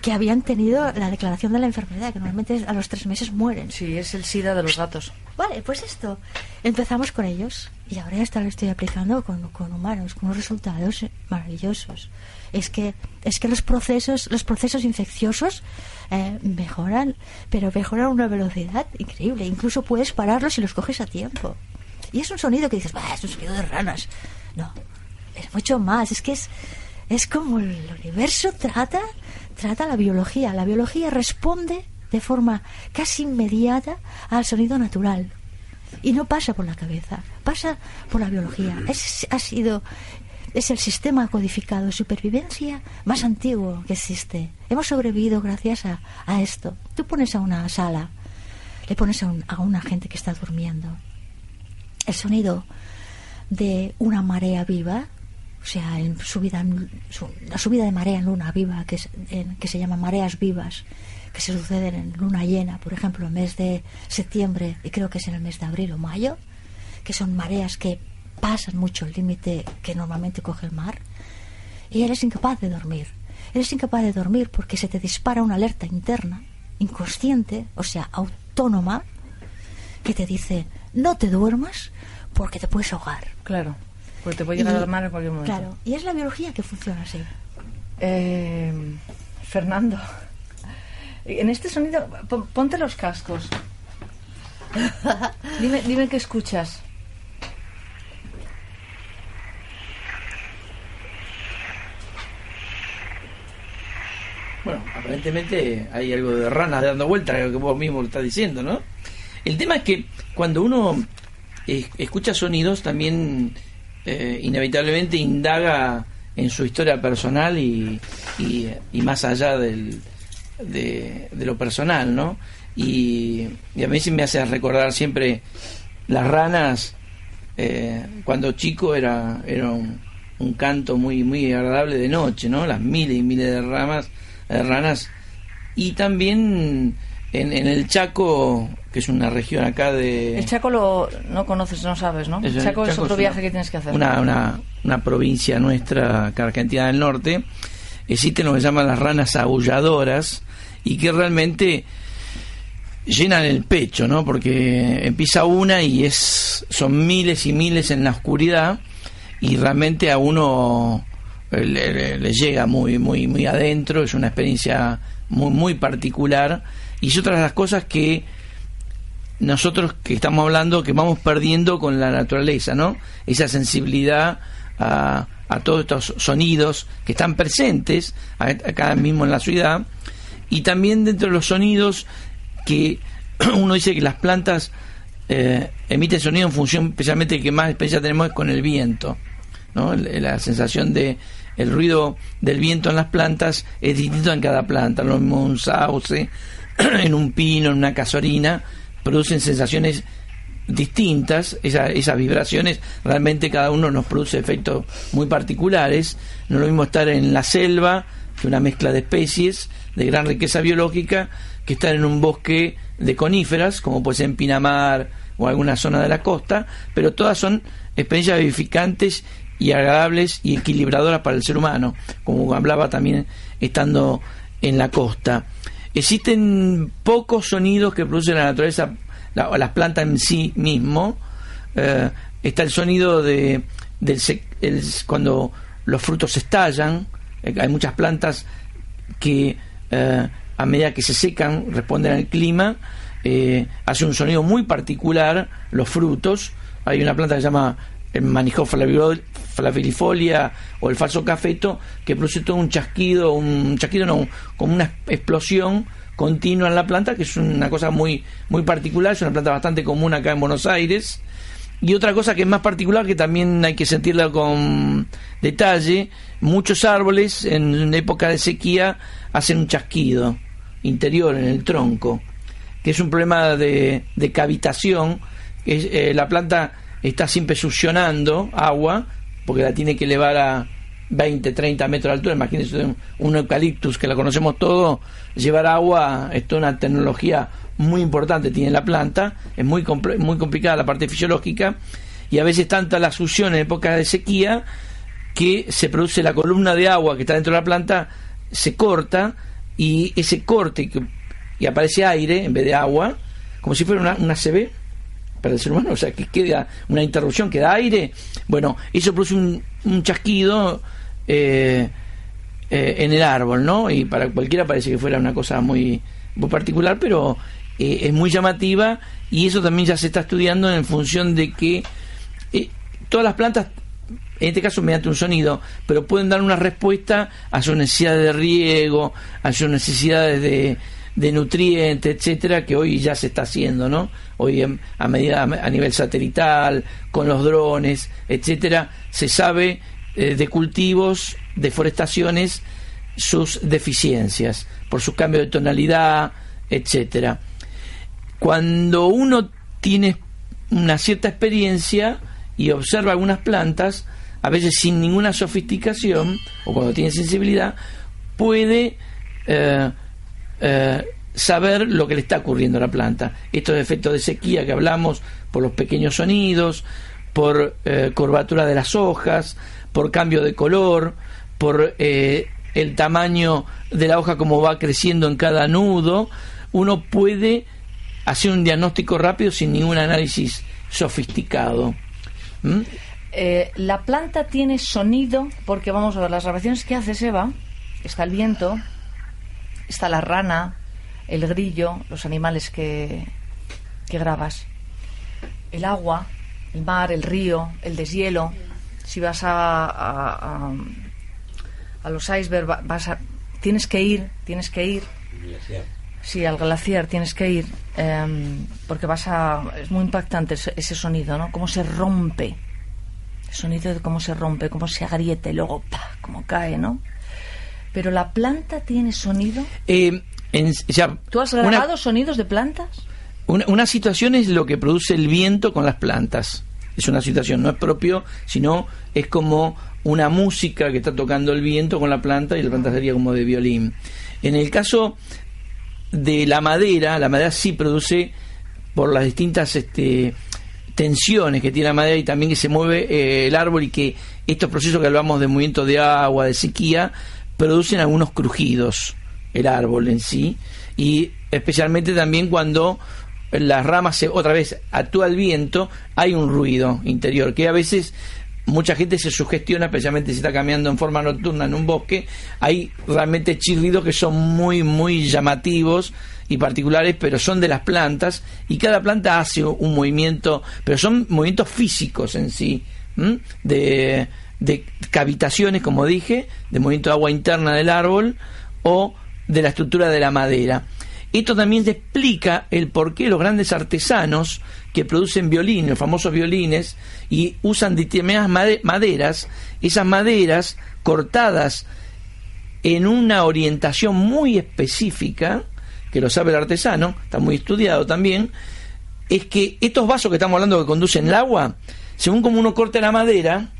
que habían tenido la declaración de la enfermedad, que normalmente a los 3 meses mueren. Sí, es el SIDA de los gatos. Vale, pues esto. Empezamos con ellos y ahora ya está, lo estoy aplicando con, con humanos, con unos resultados maravillosos. Es que, es que los procesos, los procesos infecciosos eh, mejoran, pero mejoran a una velocidad increíble. Incluso puedes pararlos si los coges a tiempo. Y es un sonido que dices, "Bah, es un sonido de ranas. No, es mucho más. Es que es, es como el universo trata, trata la biología. La biología responde de forma casi inmediata al sonido natural. Y no pasa por la cabeza, pasa por la biología. Es, ha sido, es el sistema codificado de supervivencia más antiguo que existe. Hemos sobrevivido gracias a, a esto. Tú pones a una sala, le pones a, un- a una gente que está durmiendo el sonido de una marea viva, o sea, la subida de marea en luna viva, que, es, que se llama mareas vivas, que se suceden en luna llena, por ejemplo, en el mes de septiembre y creo que es en el mes de abril o mayo, que son mareas que pasan mucho el límite que normalmente coge el mar, y eres incapaz de dormir. Eres incapaz de dormir porque se te dispara una alerta interna, inconsciente, o sea, autónoma, que te dice no te duermas porque te puedes ahogar. Claro, porque te puede llegar Y- al mar en cualquier momento. Claro, y es la biología que funciona así. Eh, Fernando, en este sonido, pon- ponte los cascos. Dime, dime qué escuchas. Bueno, aparentemente hay algo de ranas dando vueltas, que vos mismo lo estás diciendo, ¿no? El tema es que cuando uno escucha sonidos, también eh, inevitablemente indaga en su historia personal y, y, más allá del, de, de lo personal, ¿no? Y, y a mí sí me hace recordar siempre las ranas, eh, cuando chico era, era un, un canto muy, muy agradable de noche, ¿no? Las miles y miles de ramas, de ranas. Y también en, en el Chaco, que es una región acá de... El Chaco lo, no conoces, no sabes, ¿no? Eso, El Chaco, es otro viaje que tienes que hacer. Una, una, una provincia nuestra, acá Argentina del Norte, existen lo que se llaman las ranas aulladoras y que realmente llenan el pecho, ¿no? Porque empieza una y es son miles y miles en la oscuridad y realmente a uno eh, le, llega muy muy muy adentro, es una experiencia muy muy particular. Y es otra de las cosas que nosotros que estamos hablando que vamos perdiendo con la naturaleza, ¿no? Esa sensibilidad a, a todos estos sonidos que están presentes acá mismo en la ciudad. Y también dentro de los sonidos que uno dice que las plantas eh, emiten sonido en función especialmente que más especial tenemos es con el viento ¿no? la sensación de el ruido del viento en las plantas es distinto en cada planta lo mismo un sauce en un pino en una casorina producen sensaciones distintas, esas vibraciones, realmente cada uno nos produce efectos muy particulares. No es lo mismo estar en la selva, que una mezcla de especies de gran riqueza biológica, que estar en un bosque de coníferas, como puede ser en Pinamar o alguna zona de la costa, pero todas son experiencias vivificantes y agradables y equilibradoras para el ser humano, como hablaba también estando en la costa. Existen pocos sonidos que produce la naturaleza las plantas en sí mismo. Eh, está el sonido de del cuando los frutos estallan. Eh, hay muchas plantas que eh, a medida que se secan responden al clima. hace un sonido muy particular los frutos. Hay una planta que se llama el manijo flavilifolia o el falso cafeto que produce todo un chasquido, un chasquido no, como una explosión continua en la planta, que es una cosa muy, muy particular, es una planta bastante común acá en Buenos Aires. Y otra cosa que es más particular, que también hay que sentirla con detalle, muchos árboles en época de sequía hacen un chasquido interior en el tronco, que es un problema de, cavitación, que eh, la planta está siempre succionando agua, porque la tiene que elevar a, 20, 30 metros de altura, imagínense un, eucaliptus que la conocemos todo, llevar agua es toda una tecnología muy importante tiene la planta, es muy, muy complicada la parte fisiológica. Y a veces tanta la succión en época de sequía que se produce la columna de agua que está dentro de la planta, se corta y ese corte y aparece aire en vez de agua, como si fuera una, una CB para el ser humano, o sea, que queda una interrupción, queda aire, bueno, eso produce un, un chasquido eh, eh, en el árbol, ¿no? Y para cualquiera parece que fuera una cosa muy, muy particular, pero eh, es muy llamativa y eso también ya se está estudiando en función de que todas las plantas, en este caso mediante un sonido, pero pueden dar una respuesta a sus necesidades de riego, a sus necesidades de, de nutrientes, etcétera, que hoy ya se está haciendo, ¿no? Hoy a medida a nivel satelital, con los drones, etcétera, se sabe eh, de cultivos, deforestaciones, sus deficiencias, por su cambio de tonalidad, etcétera. Cuando uno tiene una cierta experiencia y observa algunas plantas, a veces sin ninguna sofisticación, o cuando tiene sensibilidad, puede eh, eh, saber lo que le está ocurriendo a la planta. Estos efectos de sequía que hablamos por los pequeños sonidos, por curvatura de las hojas, por cambio de color, por eh, el tamaño de la hoja como va creciendo en cada nudo, uno puede hacer un diagnóstico rápido sin ningún análisis sofisticado. ¿Mm? Eh, la planta tiene sonido, porque vamos a ver, las grabaciones que hace Eva, está el viento, está la rana, el grillo, los animales que, que grabas, el agua, el mar, el río, el deshielo, si vas a, a, a, los icebergs, vas a, tienes que ir, tienes que ir. Sí, al glaciar tienes que ir, em, porque vas a... Es muy impactante ese, sonido, ¿no? Cómo se rompe. El sonido de cómo se rompe, cómo se agriete, y luego, ¡pah!, cómo cae, ¿no? Pero la planta tiene sonido. Eh, ¿Tú has grabado sonidos de plantas? Una, una situación es lo que produce el viento con las plantas es una situación, no es propio, sino es como una música que está tocando el viento con la planta y la planta sería como de violín. En el caso de la madera, la madera sí produce por las distintas este, tensiones que tiene la madera y también que se mueve eh, el árbol y que estos procesos que hablamos de movimiento de agua, de sequía, producen algunos crujidos. el árbol en sí y especialmente también cuando las ramas se, otra vez actúa el viento, hay un ruido interior que a veces mucha gente se sugestiona, especialmente si está caminando en forma nocturna en un bosque, hay realmente chirridos que son muy, muy llamativos y particulares, pero son de las plantas y cada planta hace un movimiento, pero son movimientos físicos en sí, de, de cavitaciones, como dije, de movimiento de agua interna del árbol o de la estructura de la madera. Esto también se explica el por qué los grandes artesanos que producen violines, los famosos violines, y usan determinadas maderas, esas maderas cortadas en una orientación muy específica, que lo sabe el artesano, está muy estudiado también, es que estos vasos que estamos hablando que conducen el agua, según como uno corta la madera,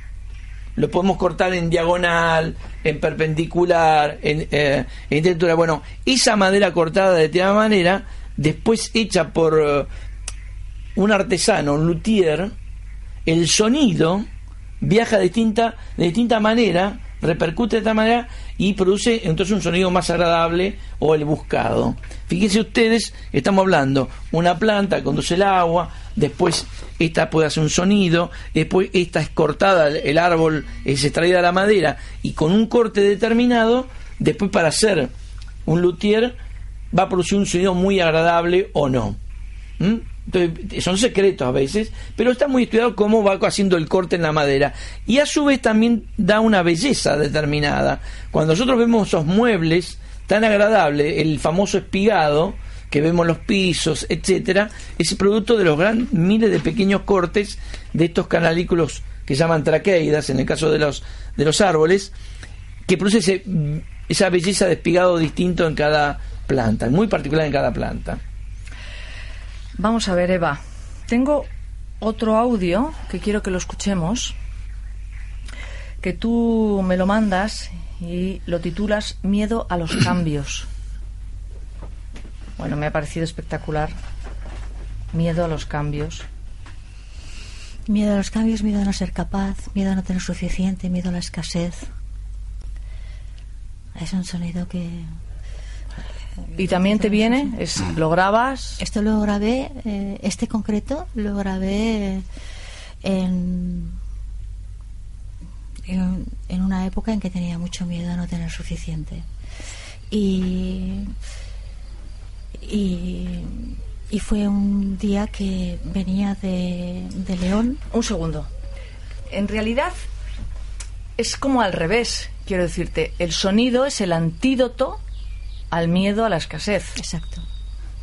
lo podemos cortar en diagonal, en perpendicular, en, eh, en Bueno, esa madera cortada de tal manera, después hecha por eh, un artesano, un luthier, el sonido viaja de distinta, de distinta manera, repercute de tal manera y produce entonces un sonido más agradable o el buscado. Fíjense ustedes, estamos hablando, una planta conduce el agua, después esta puede hacer un sonido, después esta es cortada, el árbol es extraída de la madera y con un corte determinado, después para hacer un luthier va a producir un sonido muy agradable o no. ¿Mm? Son secretos a veces, pero está muy estudiado cómo va haciendo el corte en la madera. Y a su vez también da una belleza determinada. Cuando nosotros vemos esos muebles tan agradables, el famoso espigado, que vemos los pisos, etcétera, es producto de los gran, miles de pequeños cortes de estos canalículos que llaman traqueidas, en el caso de los, de los árboles, que produce esa belleza de espigado distinto en cada planta, muy particular en cada planta. Vamos a ver, Eva. Tengo otro audio que quiero que lo escuchemos, que tú me lo mandas y lo titulas Miedo a los cambios. Bueno, me ha parecido espectacular. Miedo a los cambios. Miedo a los cambios, miedo a no ser capaz, miedo a no tener suficiente, miedo a la escasez. Es un sonido que... ¿Y también te viene? Es, ¿Lo grabas? Esto lo grabé, eh, este concreto lo grabé en, en, en una época en que tenía mucho miedo a no tener suficiente. Y y, fue un día que venía de, de León. Un segundo. En realidad es como al revés, quiero decirte. El sonido es el antídoto al miedo a la escasez. Exacto.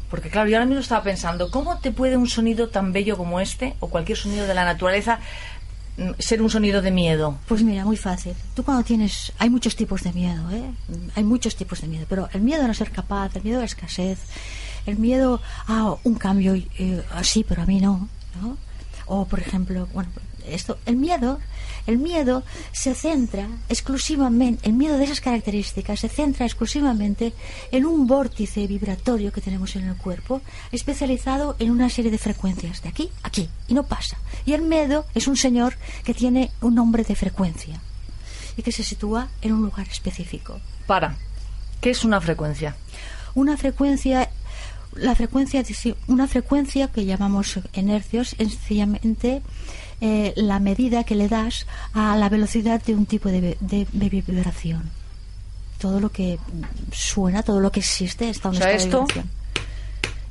Porque claro, yo ahora mismo estaba pensando, ¿cómo te puede un sonido tan bello como este, o cualquier sonido de la naturaleza, mm, ser un sonido de miedo? Pues mira, muy fácil. Tú cuando tienes... Hay muchos tipos de miedo, ¿eh? Hay muchos tipos de miedo, pero el miedo a no ser capaz, el miedo a la escasez, el miedo a un cambio eh, así, pero a mí no, ¿no? O, por ejemplo, bueno, esto, el miedo, el miedo se centra exclusivamente, el miedo de esas características se centra exclusivamente en un vórtice vibratorio que tenemos en el cuerpo, especializado en una serie de frecuencias, de aquí a aquí, y no pasa. Y el miedo es un señor que tiene un nombre de frecuencia y que se sitúa en un lugar específico. Para, ¿qué es una frecuencia? Una frecuencia la frecuencia, una frecuencia que llamamos inercios es sencillamente eh, la medida que le das a la velocidad de un tipo de, vibración. Todo lo que suena, todo lo que existe está en o esto,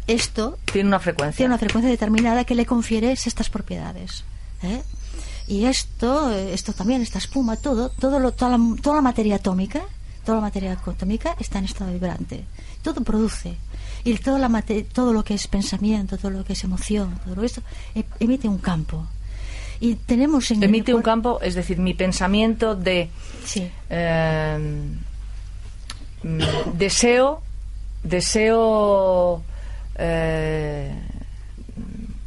Esto tiene una frecuencia. Tiene una frecuencia determinada que le confiere estas propiedades. ¿eh? Y esto, esto también, esta espuma, todo, todo lo, toda, la, toda la materia atómica, toda la materia atómica está en estado vibrante. Todo produce y todo, la todo lo que es pensamiento, todo lo que es emoción, todo esto, e, emite un campo. Y tenemos en Emite un campo, es decir, mi pensamiento de sí. Em, deseo, deseo, eh,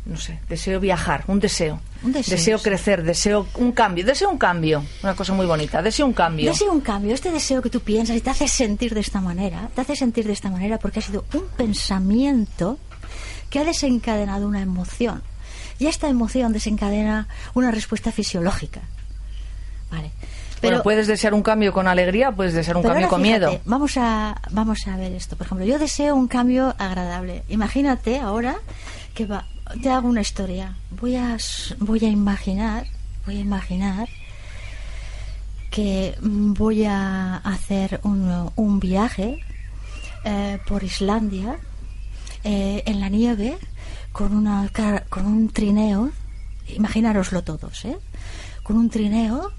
no sé, deseo viajar, un deseo deseo, crecer, deseo un cambio, deseo un cambio, una cosa muy bonita, deseo un cambio. Deseo un cambio, este deseo que tú piensas y te hace sentir de esta manera, te hace sentir de esta manera porque ha sido un pensamiento que ha desencadenado una emoción. Y esta emoción desencadena una respuesta fisiológica. Vale. Pero puedes desear un cambio con alegría, puedes desear un cambio con miedo. Vamos a, vamos a ver esto. Por ejemplo, yo deseo un cambio agradable. Imagínate ahora que va, te hago una historia. Voy a, voy a imaginar, voy a imaginar que voy a hacer un, un viaje eh, por Islandia eh, en la nieve con, una, con un trineo, imaginároslo todos, ¿eh? con un trineo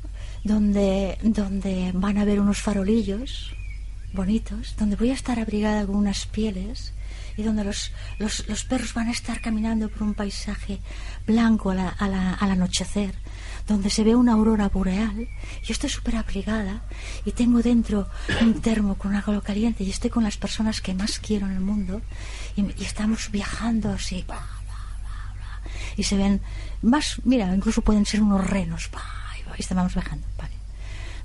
donde, donde van a haber unos farolillos bonitos, donde voy a estar abrigada con unas pieles y donde los, los, los perros van a estar caminando por un paisaje blanco a la, a la, al anochecer, donde se ve una aurora boreal. Yo estoy súper abrigada y tengo dentro un termo con agua caliente y estoy con las personas que más quiero en el mundo y, estamos viajando así. y se ven más, mira, incluso pueden ser unos renos. y estamos viajando.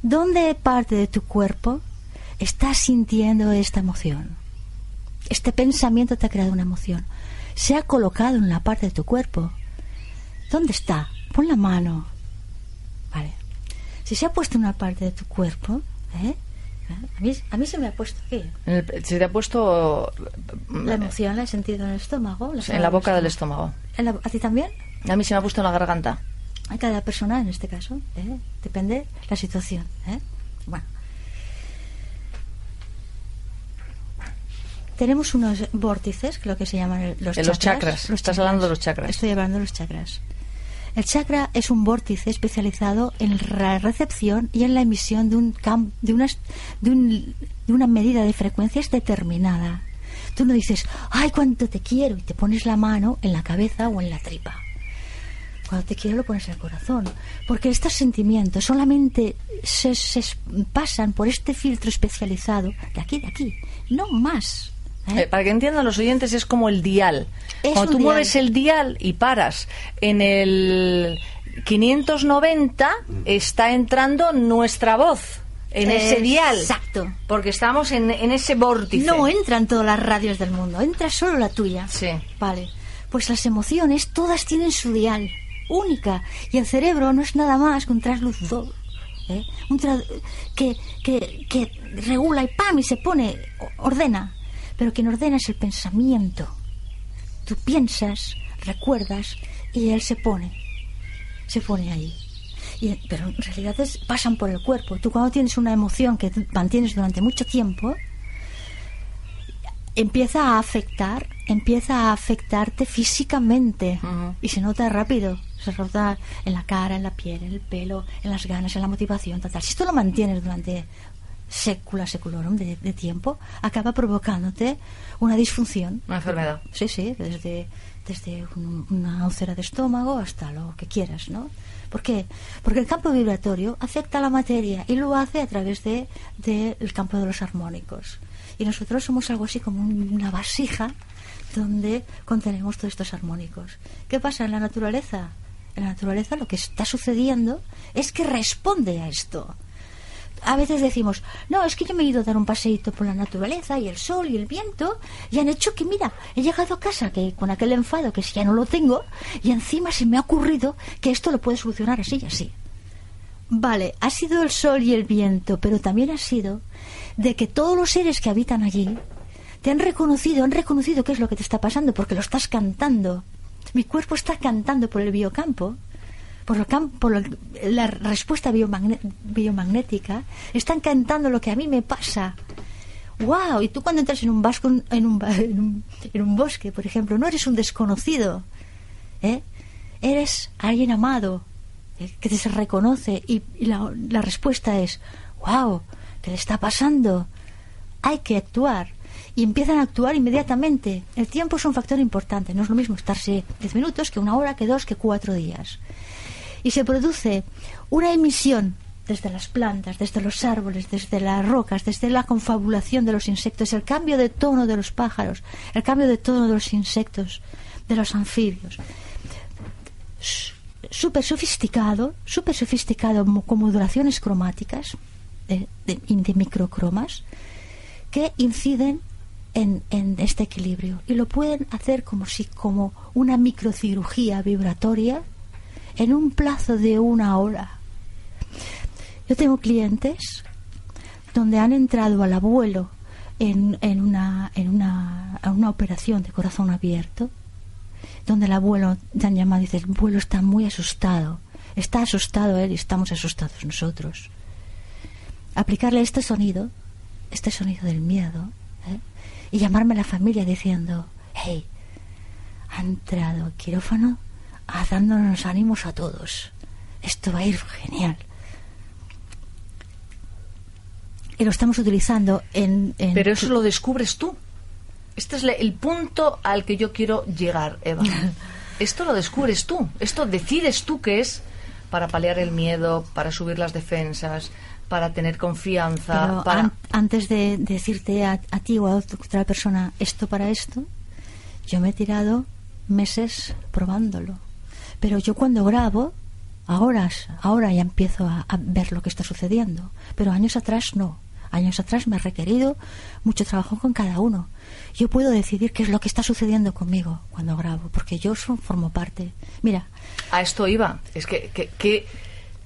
¿Dónde parte de tu cuerpo está sintiendo esta emoción? Este pensamiento te ha creado una emoción. Se ha colocado en la parte de tu cuerpo. ¿Dónde está? Pon la mano. Vale. Si se ha puesto en una parte de tu cuerpo, ¿eh? A mí, a mí se me ha puesto aquí. se te ha puesto... La emoción la he sentido en el estómago. en la boca del estómago. ¿A ti también? A mí se me ha puesto en la garganta. A cada persona en este caso. ¿eh? Depende la situación. ¿eh? Bueno. Tenemos unos vórtices, que lo que se llaman los chakras. Los chakras. Estás hablando de los chakras. Estoy hablando de los chakras. El chakra es un vórtice especializado en la recepción y en la emisión de, un un, de una medida de frecuencias determinada. Tú no dices, ay, cuánto te quiero, y te pones la mano en la cabeza o en la tripa. Cuando te quiero lo pones en el corazón. Porque estos sentimientos solamente se, se pasan por este filtro especializado de aquí, de aquí, no más. ¿Eh? Eh, para que entiendan los oyentes, es como el dial. Cuando tú mueves el dial y paras en el 590, está entrando nuestra voz en ese dial. Exacto. Porque estamos en, ese vórtice. No entran todas las radios del mundo, entra solo la tuya. Sí. Vale. Pues las emociones todas tienen su dial única y el cerebro no es nada más que un trasluzor ¿eh? un que, que, que regula y pam y se pone ordena pero quien ordena es el pensamiento. Tú piensas, recuerdas y él se pone, se pone ahí. Y, pero en realidad pasan por el cuerpo. Tú cuando tienes una emoción que mantienes durante mucho tiempo, empieza a afectar, empieza a afectarte físicamente y se nota rápido. Se nota en la cara, en la piel, en el pelo, en las ganas, en la motivación, tal, Si esto lo mantienes durante sécula seculorum de, de, tiempo acaba provocándote una disfunción. Una enfermedad. Sí, sí, desde, desde una úlcera de estómago hasta lo que quieras, ¿no? ¿Por qué? Porque el campo vibratorio afecta a la materia y lo hace a través del de, del campo de los armónicos. Y nosotros somos algo así como una vasija donde contenemos todos estos armónicos. ¿Qué pasa en la naturaleza? En la naturaleza lo que está sucediendo es que responde a esto a veces decimos, no, es que yo me he ido a dar un paseíto por la naturaleza y el sol y el viento y han hecho que, mira, he llegado a casa que con aquel enfado que si ya no lo tengo y encima se me ha ocurrido que esto lo puede solucionar así y así. Vale, ha sido el sol y el viento, pero también ha sido de que todos los seres que habitan allí te han reconocido, han reconocido qué es lo que te está pasando porque lo estás cantando. Mi cuerpo está cantando por el biocampo por, por la respuesta biomagnética, están cantando lo que a mí me pasa. ¡Wow! Y tú cuando entras en un, vasco, en un, en un, bosque, por ejemplo, no eres un desconocido, ¿eh? eres alguien amado, ¿eh? que te se reconoce y, la, la respuesta es ¡Wow! ¿Qué le está pasando? Hay que actuar y empiezan a actuar inmediatamente. El tiempo es un factor importante. No es lo mismo estarse 10 minutos que una hora, que dos, que cuatro días y se produce una emisión desde las plantas, desde los árboles, desde las rocas, desde la confabulación de los insectos, el cambio de tono de los pájaros, el cambio de tono de los insectos, de los anfibios. Súper sofisticado, súper sofisticado con modulaciones cromáticas de, de, microcromas que inciden en, en, este equilibrio y lo pueden hacer como si como una microcirugía vibratoria en un plazo de una hora. Yo tengo clientes donde han entrado al abuelo en, una operación de corazón abierto, donde el abuelo te han llamado y dice, el abuelo está muy asustado, está asustado él y estamos asustados nosotros. Aplicarle este sonido, este sonido del miedo, ¿eh? y llamarme a la familia diciendo, hey, ha entrado al quirófano a dándonos ánimos a todos. Esto va a ir genial. Y lo estamos utilizando en... en Pero eso lo descubres tú. Este es el punto al que yo quiero llegar, Eva. Esto lo descubres tú. Esto decides tú que es para paliar el miedo, para subir las defensas, para tener confianza, Pero para... an- antes de decirte a, a ti o a otra persona esto para esto, yo me he tirado meses probándolo. Pero yo cuando grabo, ahora, ahora ya empiezo a, a ver lo que está sucediendo. Pero años atrás no. Años atrás me ha requerido mucho trabajo con cada uno. Yo puedo decidir qué es lo que está sucediendo conmigo cuando grabo, porque yo formo parte. Mira, A esto iba. Es que, que- que-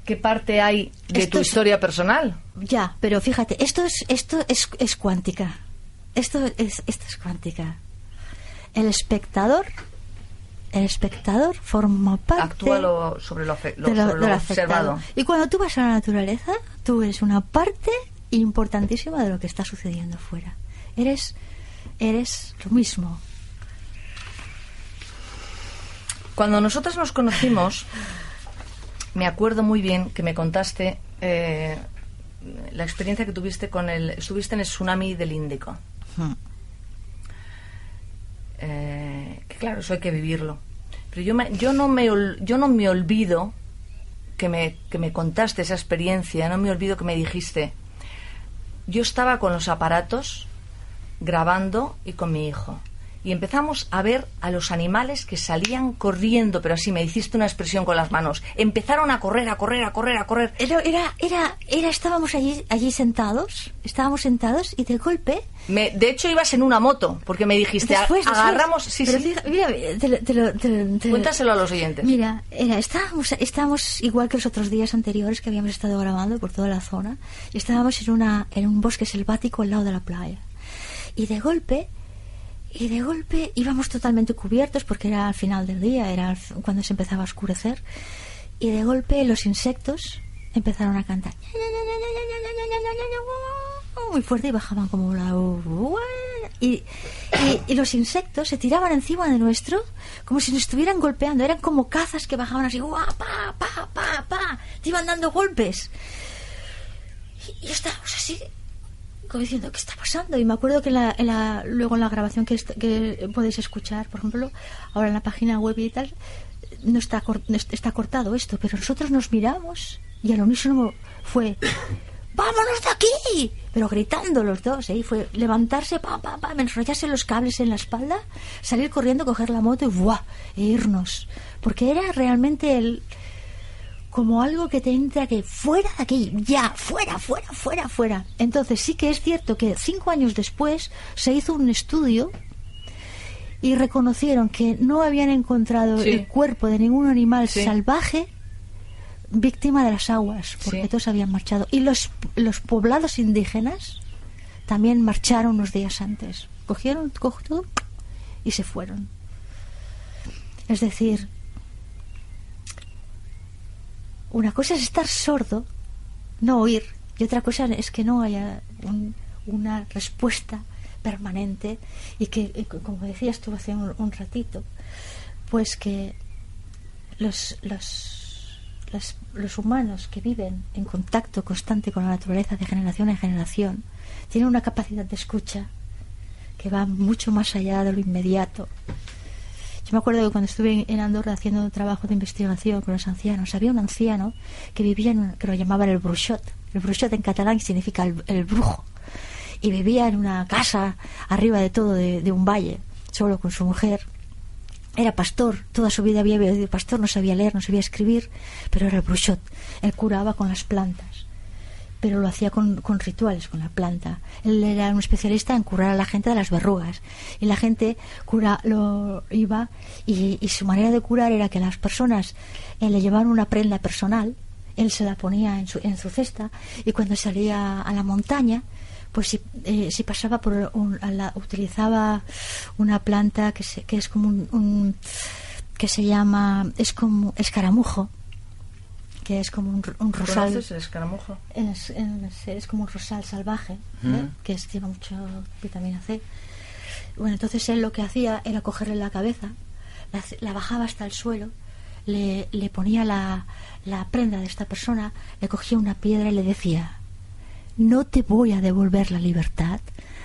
¿qué parte hay de Esto tu es- historia personal? Ya, pero fíjate, esto es esto es, es cuántica. Esto es esto es cuántica. El espectador el espectador forma parte Actúa lo- sobre lo, lo- de lo, sobre lo de lo observado. Y cuando tú vas a la naturaleza, tú eres una parte importantísima de lo que está sucediendo fuera. Eres eres lo mismo. Cuando nosotros nos conocimos, me acuerdo muy bien que me contaste eh, la experiencia que tuviste con el. Estuviste en el tsunami del Índico. Eh, que claro, eso hay que vivirlo. Pero yo, me- yo, no, me, yo no me olvido que me, que me contaste esa experiencia, no me olvido que me dijiste. Yo estaba con los aparatos grabando y con mi hijo. Y empezamos a ver a los animales que salían corriendo, pero así me hiciste una expresión con las manos. Empezaron a correr, a correr, a correr, a correr. Era era era, era estábamos allí allí sentados, estábamos sentados y de golpe Me- de hecho, ibas en una moto, porque me dijiste, Después, después. agarramos. Sí, Pero sí. fija- mira, te lo- te lo- te lo- te lo- Cuéntaselo a los oyentes. Mira, era, estábamos, estábamos igual que los otros días anteriores que habíamos estado grabando por toda la zona. Y estábamos en, una, en un bosque selvático al lado de la playa. Y de golpe, y de golpe íbamos totalmente cubiertos porque era al final del día, era cuando se empezaba a oscurecer. Y de golpe los insectos empezaron a cantar muy fuerte y bajaban como la y, y, los insectos se tiraban encima de nuestro como si nos estuvieran golpeando eran como cazas que bajaban así ¡guau, pa, pa, pa, pa! te iban dando golpes y, y estábamos así como diciendo ¿qué está pasando? y me acuerdo que en la, en la- luego en la grabación que, est- que podéis escuchar por ejemplo ahora en la página web y tal no está, cor- no est- está cortado esto pero nosotros nos miramos y al unísono fue ¡Vámonos de aquí! Pero gritando los dos, ¿eh? Fue levantarse, pa, pa, pa, enrollarse los cables en la espalda, salir corriendo, coger la moto y ¡buah! E irnos. Porque era realmente el como algo que te entra que fuera de aquí, ya, fuera, fuera, fuera, fuera. Entonces sí que es cierto que cinco años después se hizo un estudio y reconocieron que no habían encontrado Sí. el cuerpo de ningún animal Sí. salvaje víctima de las aguas, porque Sí. todos habían marchado. Y los, los poblados indígenas también marcharon unos días antes. Cogieron todo y se fueron. Es decir, una cosa es estar sordo, no oír, y otra cosa es que no haya un- una respuesta permanente y que, como decías tú hace un, un ratito, pues que los, los, los, los humanos que viven en contacto constante con la naturaleza de generación en generación tienen una capacidad de escucha que va mucho más allá de lo inmediato. Me acuerdo que cuando estuve en- Andorra haciendo trabajo de investigación con los ancianos, había un anciano que vivía en un- que lo llamaban el bruixot. El bruixot en catalán significa el, brujo. Y vivía en una casa arriba de todo, de, un valle, solo con su mujer. Era pastor, toda su vida había sido pastor, no sabía leer, no sabía escribir, pero era el bruixot. Él curaba con las plantas pero lo hacía con, con rituales, con la planta. Él era un especialista en curar a la gente de las verrugas. Y la gente cura, lo iba y, y su manera de curar era que las personas eh, le llevaban una prenda personal él se la ponía en su, en su cesta y cuando salía a la montaña, pues si, eh, si pasaba por un, la- utilizaba una planta que, se, que es como un, un- que se llama es como escaramujo que es como un, un rosal ¿Conoces el escaramujo? es, es- es como un rosal salvaje, ¿eh? que es- lleva mucho vitamina C. Bueno, entonces él lo que hacía era cogerle la cabeza, la, la bajaba hasta el suelo, le, le ponía la, la prenda de esta persona, le cogía una piedra y le decía, no te voy a devolver la libertad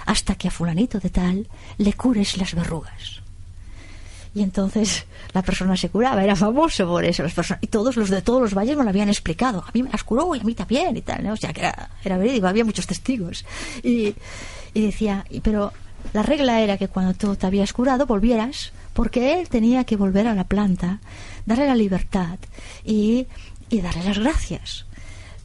hasta que a fulanito de tal le cures las verrugas. Y entonces la persona se curaba, era famoso por eso. Las personas, y todos los de todos los valles me lo habían explicado. A mí me las curó y a mí también y tal. ¿no? O sea, que era, era verídico, había muchos testigos. Y, y decía, pero la regla era que cuando tú te habías curado volvieras, porque él tenía que volver a la planta, darle la libertad y, y darle las gracias.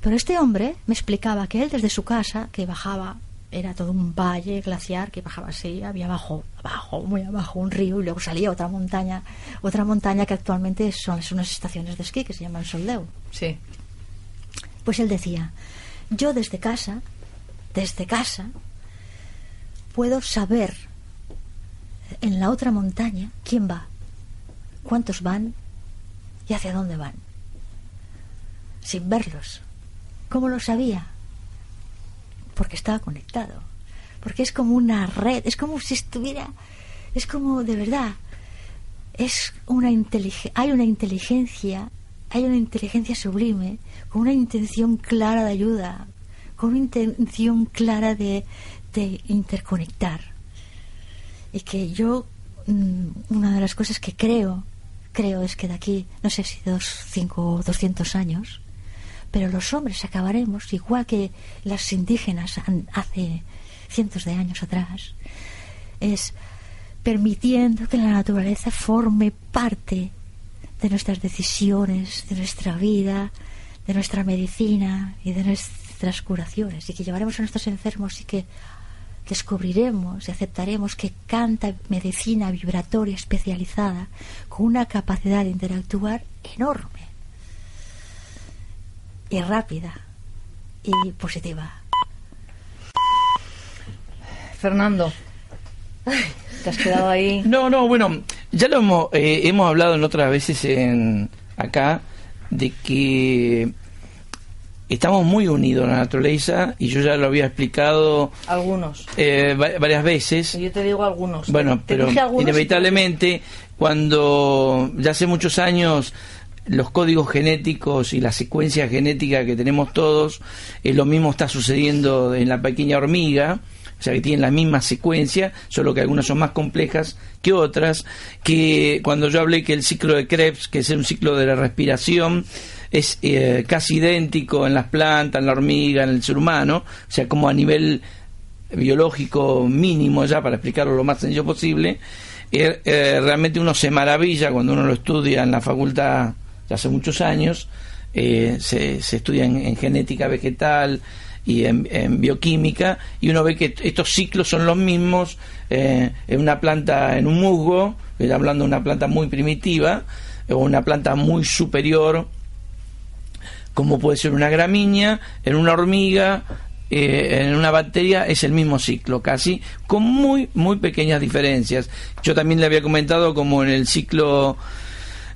Pero este hombre me explicaba que él desde su casa, que bajaba, era todo un valle glaciar que bajaba así, había abajo, abajo, muy abajo, un río y luego salía otra montaña, otra montaña que actualmente son, son unas estaciones de esquí que se llaman Soldeu. Sí. Pues él decía, yo desde casa, desde casa, puedo saber en la otra montaña quién va, cuántos van y hacia dónde van, sin verlos. ¿Cómo lo sabía? Porque estaba conectado, porque es como una red, es como si estuviera, es como de verdad, es una hay una inteligencia, hay una inteligencia sublime, con una intención clara de ayuda, con una intención clara de, de interconectar. Y que yo, mm, una de las cosas que creo, creo es que de aquí, no sé si dos, cinco o doscientos años, pero los hombres acabaremos, igual que las indígenas hace cientos de años atrás, es permitiendo que la naturaleza forme parte de nuestras decisiones, de nuestra vida, de nuestra medicina y de nuestras curaciones, y que llevaremos a nuestros enfermos y que descubriremos y aceptaremos que canta medicina vibratoria especializada con una capacidad de interactuar enorme y rápida y positiva. Fernando, te has quedado ahí. No, no, bueno, ya lo hemos, eh, hemos hablado en otras veces en acá de que estamos muy unidos a la naturaleza y yo ya lo había explicado Algunos. eh, va- varias veces. Yo te digo algunos. Bueno, Te pero algunos inevitablemente cuando ya hace muchos años los códigos genéticos y la secuencia genética que tenemos todos, eh, lo mismo está sucediendo en la pequeña hormiga, o sea que tienen la misma secuencia, solo que algunas son más complejas que otras, que cuando yo hablé que el ciclo de Krebs, que es un ciclo de la respiración, es eh, casi idéntico en las plantas, en la hormiga, en el ser humano, o sea, como a nivel biológico mínimo ya para explicarlo lo más sencillo posible eh, eh, realmente uno se maravilla cuando uno lo estudia en la facultad hace muchos años eh, se, estudia en, en genética vegetal y en, bioquímica y uno ve que estos ciclos son los mismos eh, en una planta en un musgo hablando de una planta muy primitiva o una planta muy superior como puede ser una gramínea, en una hormiga, eh, en una bacteria es el mismo ciclo casi, con muy, muy pequeñas diferencias. Yo también le había comentado como en el ciclo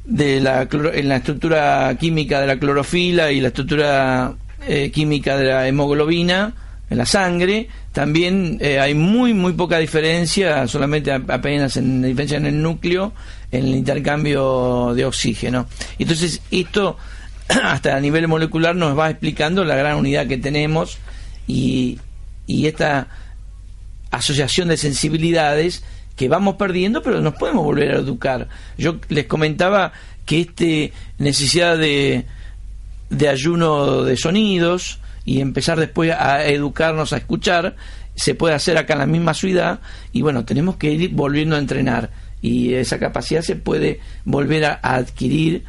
de la, en la estructura química de la clorofila y la estructura eh, química de la hemoglobina en la sangre, también eh, hay muy, muy poca diferencia, solamente apenas en diferencia en el núcleo, en el intercambio de oxígeno. Entonces, esto hasta a nivel molecular nos va explicando la gran unidad que tenemos y, y esta asociación de sensibilidades que vamos perdiendo, pero nos podemos volver a educar. Yo les comentaba que este necesidad de, de ayuno de sonidos y empezar después a educarnos a escuchar se puede hacer acá en la misma ciudad y bueno, tenemos que ir volviendo a entrenar y esa capacidad se puede volver a, adquirir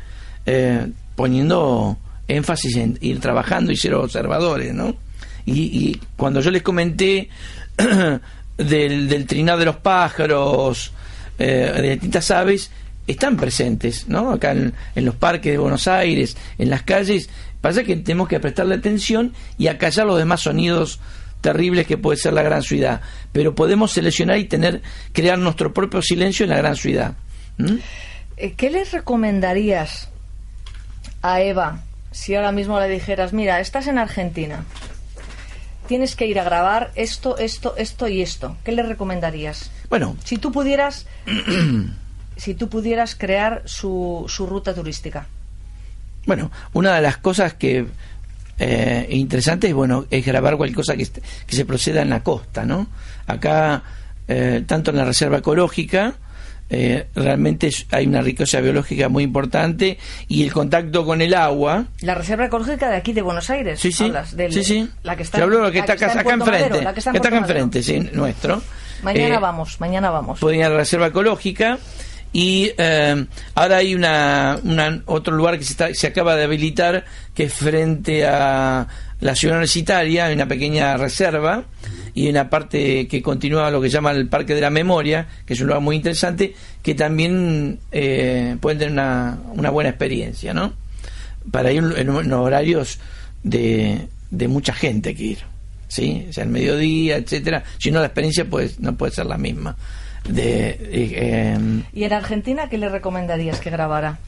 eh, poniendo énfasis en ir trabajando y ser observadores, ¿no? Y, y cuando yo les comenté del, del trinado de los pájaros, eh, de distintas aves, están presentes, ¿no? Acá en, en los parques de Buenos Aires, en las calles, Pasa que tenemos que prestarle atención y acallar los demás sonidos terribles que puede ser la gran ciudad. Pero podemos seleccionar y tener, crear nuestro propio silencio en la gran ciudad. Eh, ¿Qué les recomendarías a Eva si ahora mismo le dijeras, mira, estás en Argentina, tienes que ir a grabar esto, esto, esto y esto? ¿Qué le recomendarías? Bueno, Si tú pudieras, si tú pudieras crear su, su ruta turística. Bueno, una de las cosas que eh, interesantes bueno, es grabar cualquier cosa que, que se proceda en la costa, ¿no? Acá, eh, tanto en la reserva ecológica, eh, realmente hay una riqueza biológica muy importante y el contacto con el agua. La reserva ecológica de aquí de Buenos Aires. Sí, sí, hablas, del- sí, sí. La que está, que acá, enfrente, la que está acá sí, nuestro. Mañana Eh, vamos, mañana vamos. pueden ir a la reserva ecológica y eh, ahora hay una, una- otro lugar que se, está- se acaba de habilitar que es frente a la ciudad universitaria hay una pequeña reserva y una parte que continúa lo que llama el Parque de la Memoria que es un lugar muy interesante que también eh, pueden tener una, una buena experiencia ¿no? para ir en, en horarios de, de mucha gente que ir sí o sea el mediodía etcétera si no la experiencia pues no puede ser la misma de eh, ¿Y en Argentina qué le recomendarías que grabara?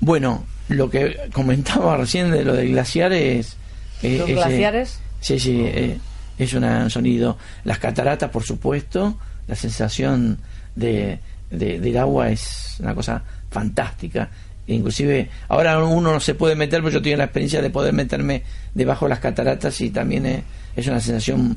bueno lo que comentaba recién de lo de glaciares eh, ¿Los glaciares? sí sí eh, es una- un sonido las cataratas por supuesto la sensación de, de- del agua es una cosa fantástica inclusive ahora uno no se puede meter pero yo tengo la experiencia de poder meterme debajo de las cataratas y también eh, es una sensación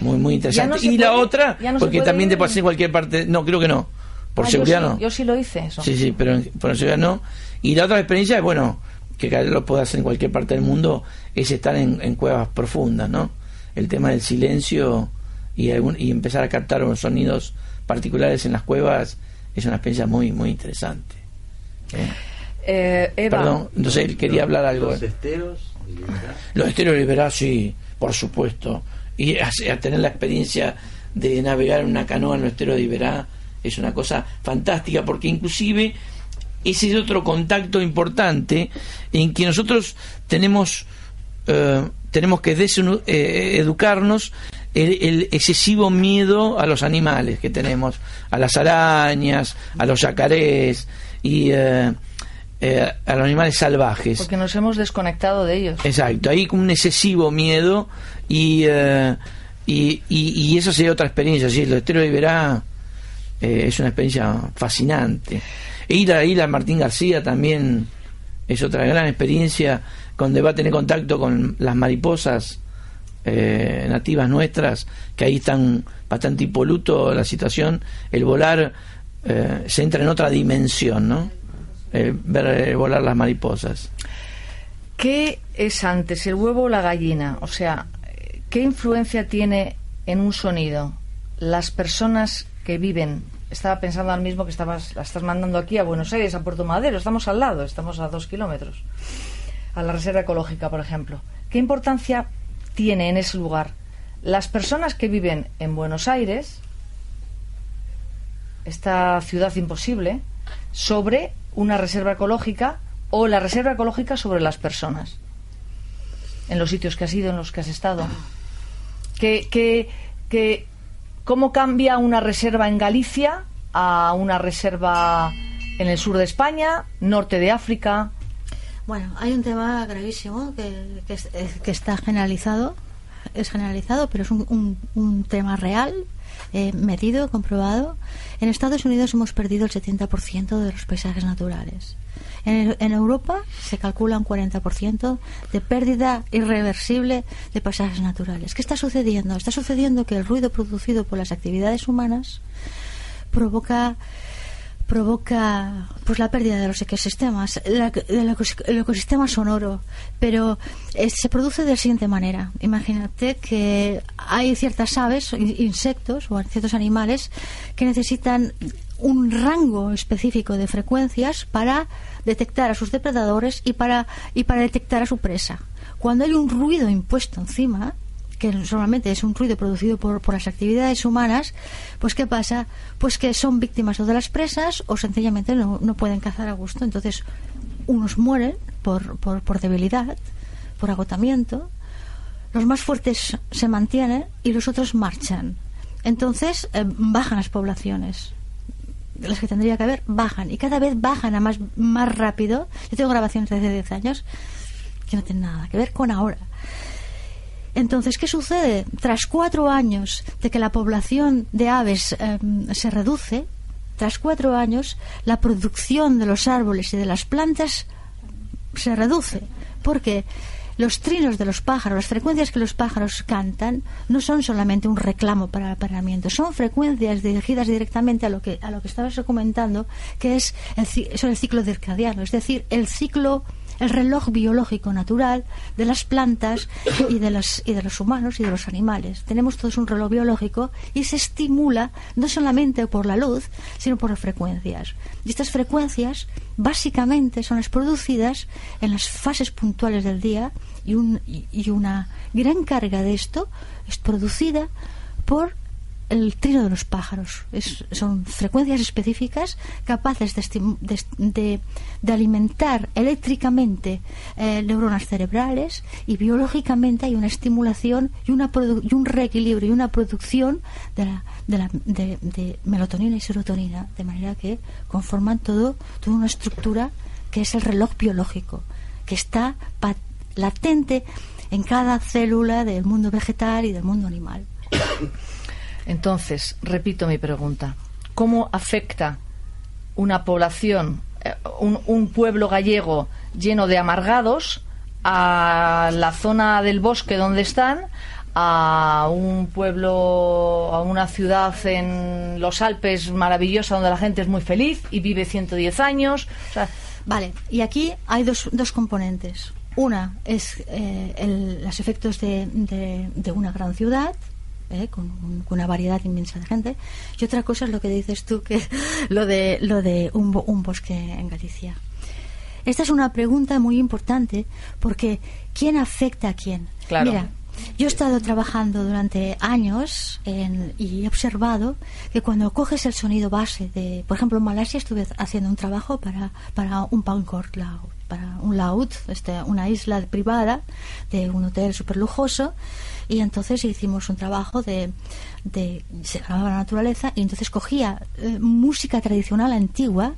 muy muy interesante no y la otra no porque también te ir- puede hacer en cualquier parte no creo que no por Ah, yo seguridad sí- no Yo sí lo hice eso. Sí, sí, pero por seguridad no. Y la otra experiencia es, bueno, que cada vez lo puede hacer en cualquier parte del mundo, es estar en, en cuevas profundas, ¿no? El tema del silencio y, algún- y empezar a captar unos sonidos particulares en las cuevas es una experiencia muy, muy interesante. ¿eh? Eh, Eva, Perdón, entonces él quería hablar algo. Los esteros. Los estereos liberar, sí, por supuesto. Y a, a tener la experiencia de navegar en una canoa en los esteros de Iberá es una cosa fantástica porque inclusive ese es otro contacto importante en que nosotros tenemos eh, tenemos que eh, educarnos el, el excesivo miedo a los animales que tenemos, a las arañas, a los yacarés y eh, eh, a los animales salvajes. porque nos hemos desconectado de ellos. Exacto, hay un excesivo miedo y, eh, y, y, y eso sería otra experiencia. Sí, el estero de Iberá es una experiencia fascinante. Ir a, ir a Martín García también es otra gran experiencia donde va a tener contacto con las mariposas eh, nativas nuestras, que ahí están bastante impoluto la situación. El volar eh, se entra en otra dimensión, ¿no? Eh, ver volar las mariposas. ¿Qué es antes, el huevo o la gallina? O sea, ¿qué influencia tiene en un sonido las personas que viven? Estaba pensando al mismo que estabas, la estás mandando aquí a Buenos Aires, a Puerto Madero, estamos al lado, estamos a dos kilómetros, a la reserva ecológica, por ejemplo. ¿Qué importancia tiene en ese lugar las personas que viven en Buenos Aires, esta ciudad imposible, sobre una reserva ecológica o la reserva ecológica sobre las personas? En los sitios que has ido, en los que has estado. que- ¿Cómo cambia una reserva en Galicia a una reserva en el sur de España, norte de África? Bueno, hay un tema gravísimo que, que es- que está generalizado, es generalizado, pero es un, un- un tema real, eh, medido, comprobado. En Estados Unidos hemos perdido el 70% de los paisajes naturales. En, en Europa se calcula un 40% de pérdida irreversible de paisajes naturales. ¿Qué está sucediendo? Está sucediendo que el ruido producido por las actividades humanas provoca provoca pues la pérdida de los ecosistemas, la- el ecosistema sonoro, pero eh, se produce de la siguiente manera. Imagínate que hay ciertas aves, in- insectos o ciertos animales que necesitan un rango específico de frecuencias para detectar a sus depredadores y para y para detectar a su presa. Cuando hay un ruido impuesto encima, que normalmente es un ruido producido por, por las actividades humanas, pues ¿qué pasa? Pues que son víctimas o de las presas o sencillamente no, no pueden cazar a gusto. Entonces, unos mueren por, por, por debilidad, por agotamiento, los más fuertes se mantienen y los otros marchan. Entonces eh, bajan las poblaciones. Las que tendría que haber bajan y cada vez bajan a más, más rápido. Yo tengo grabaciones de hace 10 años que no tienen nada que ver con ahora. Entonces, ¿qué sucede? Tras cuatro años de que la población de aves em, se reduce, tras cuatro años, la producción de los árboles y de las plantas se reduce. Porque los trinos de los pájaros, las frecuencias que los pájaros cantan, no son solamente un reclamo para el apareamiento, son frecuencias dirigidas directamente a lo que, a lo que estabas comentando, que es el, son el ciclo circadiano, es decir, el ciclo el reloj biológico natural de las plantas y de los, y de los humanos y de los animales. Tenemos todos un reloj biológico y se estimula no solamente por la luz, sino por las frecuencias. Y estas frecuencias básicamente son las producidas en las fases puntuales del día y, un, y una gran carga de esto es producida por el trino de los pájaros. son frecuencias específicas capaces de, de, alimentar eléctricamente eh, neuronas cerebrales y biológicamente hay una estimulación y, una y un reequilibrio y una producción de, la, de, la, de, melatonina y serotonina, de manera que conforman todo, toda una estructura que es el reloj biológico, que está latente en cada célula del mundo vegetal y del mundo animal. Entonces, repito mi pregunta. ¿Cómo afecta una población, eh, un, pueblo gallego lleno de amargados a la zona del bosque donde están, a un pueblo, a una ciudad en los Alpes maravillosa donde la gente es muy feliz y vive 110 años. vale, y aquí hay dos, dos componentes. Una es eh, los efectos de, de, una gran ciudad, ¿eh? con, una variedad inmensa de gente. Y otra cosa es lo que dices tú, que lo de, lo de un, un bosque en Galicia. Esta es una pregunta muy importante porque ¿quién afecta a quién? Mira, yo he estado trabajando durante años y he observado que cuando coges el sonido base de, por ejemplo, en Malasia estuve haciendo un trabajo para, para un Pancort Laut, para un Laut, este, una isla privada de un hotel súper lujoso y entonces hicimos un trabajo de, de se grababa la naturaleza y entonces cogía eh, música tradicional antigua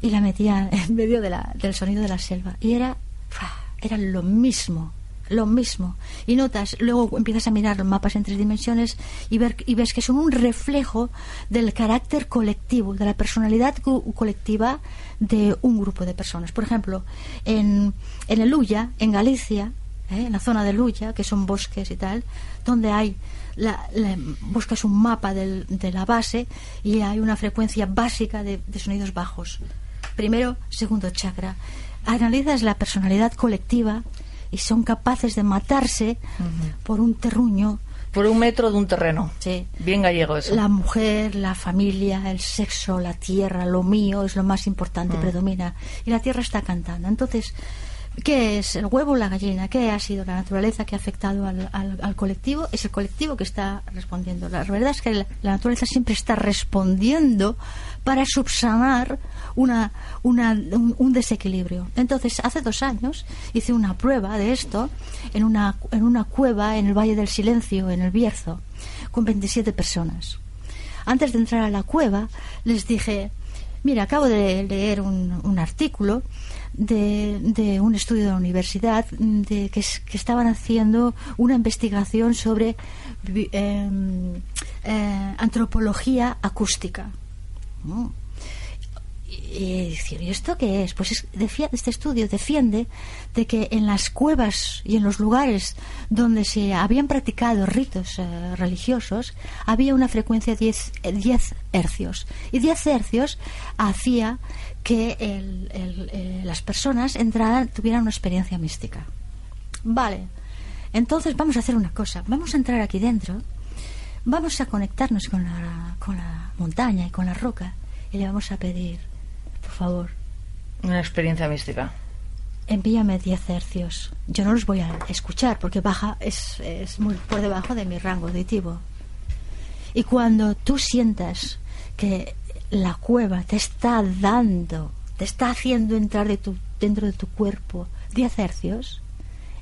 y la metía en medio de la, del sonido de la selva. Y era era lo mismo lo mismo y notas luego empiezas a mirar los mapas en tres dimensiones y ver y ves que son un reflejo del carácter colectivo de la personalidad colectiva de un grupo de personas por ejemplo en en el Ulla en Galicia ¿eh? en la zona de Luya, que son bosques y tal, donde hay la, buscas un mapa de la base y hay una frecuencia básica de, sonidos bajos. Primero, segundo chakra. Analizas la personalidad colectiva y son capaces de matarse por un terruño. Por un metro de un terreno. Sí. Bien gallego eso. La mujer, la familia, el sexo, la tierra, lo mío es lo más importante, mm. predomina. Y la tierra está cantando. Entonces, ¿Qué es el huevo o la gallina? ¿Qué ha sido la naturaleza que ha afectado al, al, colectivo? Es el colectivo que está respondiendo. La verdad es que la, naturaleza siempre está respondiendo para subsanar una, una, un, desequilibrio. Entonces, hace dos años hice una prueba de esto en una, en una cueva en el Valle del Silencio, en el Bierzo, con 27 personas. Antes de entrar a la cueva, les dije, mira, acabo de leer un, un artículo de, un estudio de la universidad de que, estaban haciendo una investigación sobre em, eh, antropología acústica. Y, ¿y esto qué es? Pues este estudio defiende de que en las cuevas y en los lugares donde se habían practicado ritos eh, religiosos había una frecuencia de 10, 10 hercios. Y 10 hercios hacía que eh, las personas entraran, tuvieran una experiencia mística. Vale, entonces vamos a hacer una cosa. Vamos a entrar aquí dentro, vamos a conectarnos con la, con la montaña y con la roca y le vamos a pedir, por favor. Una experiencia mística. Envíame 10 hercios. Yo no los voy a escuchar porque baja es, es muy por debajo de mi rango auditivo. Y cuando tú sientas que la cueva te está dando te está haciendo entrar de tu, dentro de tu cuerpo 10 hercios,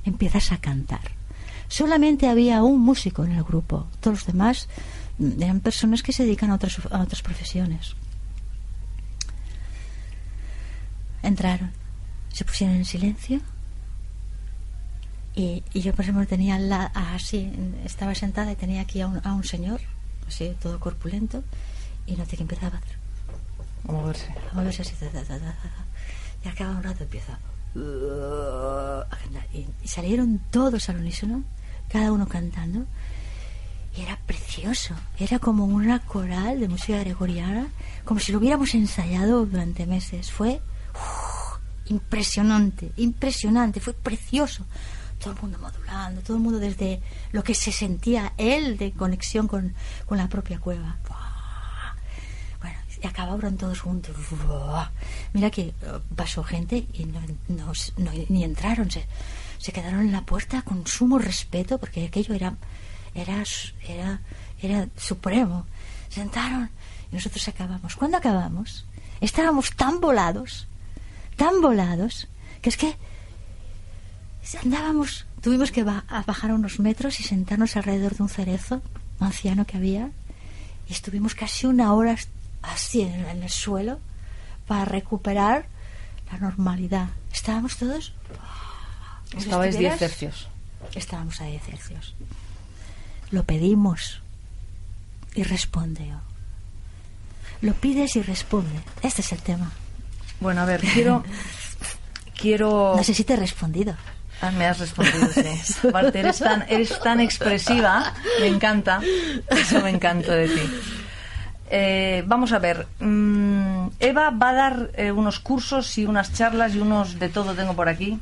empiezas a cantar. Solamente había un músico en el grupo, todos los demás mm, eran personas que se dedican a otras, a otras profesiones. Entraron, se pusieron en silencio y, y yo, por ejemplo, tenía la, así, estaba sentada y tenía aquí a un, a un señor, así, todo corpulento, y noté que empezaba a hacer A moverse. a moverse así, ta, ta, ta, y de un rato empieza a cantar. Y, salieron todos al unísono, cada uno cantando, y era precioso, era como una coral de música gregoriana, como si lo hubiéramos ensayado durante meses. Fue uf, impresionante, impresionante, fue precioso. Todo el mundo modulando, todo el mundo desde lo que se sentía él de conexión con, con la propia cueva. Y acabaron todos juntos. Mira que eh, pasó gente y no, ni entraron, se, quedaron en la puerta con sumo respeto porque aquello era, era, era, era supremo. Sentaron y nosotros acabamos. ¿Cuándo acabamos? Estábamos tan volados, tan volados, que es que andábamos, tuvimos que bajar unos metros y sentarnos alrededor de un cerezo anciano que había y estuvimos casi una hora así en, en el suelo para recuperar la normalidad. Estábamos todos. si Estabais 10 estuvieras- tercios. Estábamos a 10 hercios. Lo pedimos y responde. Lo pides y responde. Este es el tema. Bueno, a ver, quiero. quiero. No sé si te he respondido. Ah, me has respondido, sí. Aparte, eres tan, eres tan expresiva, me encanta. Eso me encanta de ti. Eh, vamos a ver. mm, Eva va a dar eh, unos cursos y unas charlas y unos de todo tengo por aquí.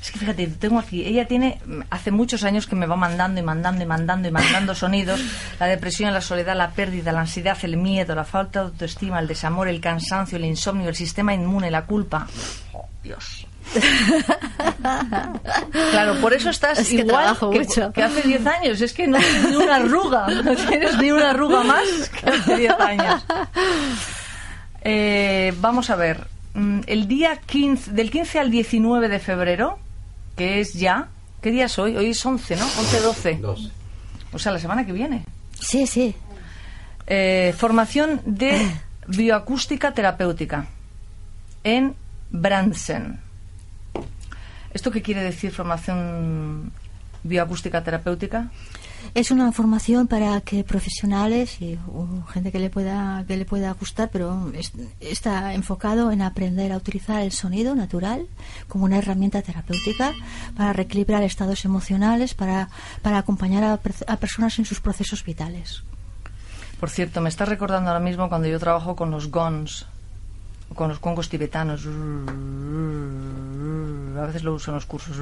Es que fíjate, tengo aquí. Ella tiene, mm, hace muchos años que me va mandando y mandando y mandando y mandando sonidos. La depresión, la soledad, la pérdida, la ansiedad, el miedo, la falta de autoestima, el desamor, el cansancio, el insomnio, el sistema inmune, la culpa. Oh, Dios. Claro, por eso estás Es que igual trabajo que, mucho. que hace 10 años. Es que no tienes ni una arruga. No tienes ni una arruga más que hace 10 años. Eh, vamos a ver. Mm, El día 15, del 15 al 19 de febrero, que es ya. ¿Qué día es hoy? Hoy es 11, ¿no? 11-12. 12. O sea, la semana que viene. Sí, sí. Eh, formación de bioacústica terapéutica en Brandsen. ¿Esto qué quiere decir formación bioacústica terapéutica? Es una formación para que profesionales y gente que le pueda que le pueda gustar, pero es- está enfocado en aprender a utilizar el sonido natural como una herramienta terapéutica para reequilibrar estados emocionales, para, para acompañar a, a personas en sus procesos vitales. Por cierto, me está recordando ahora mismo cuando yo trabajo con los gons, con los congos tibetanos. A veces lo uso en los cursos.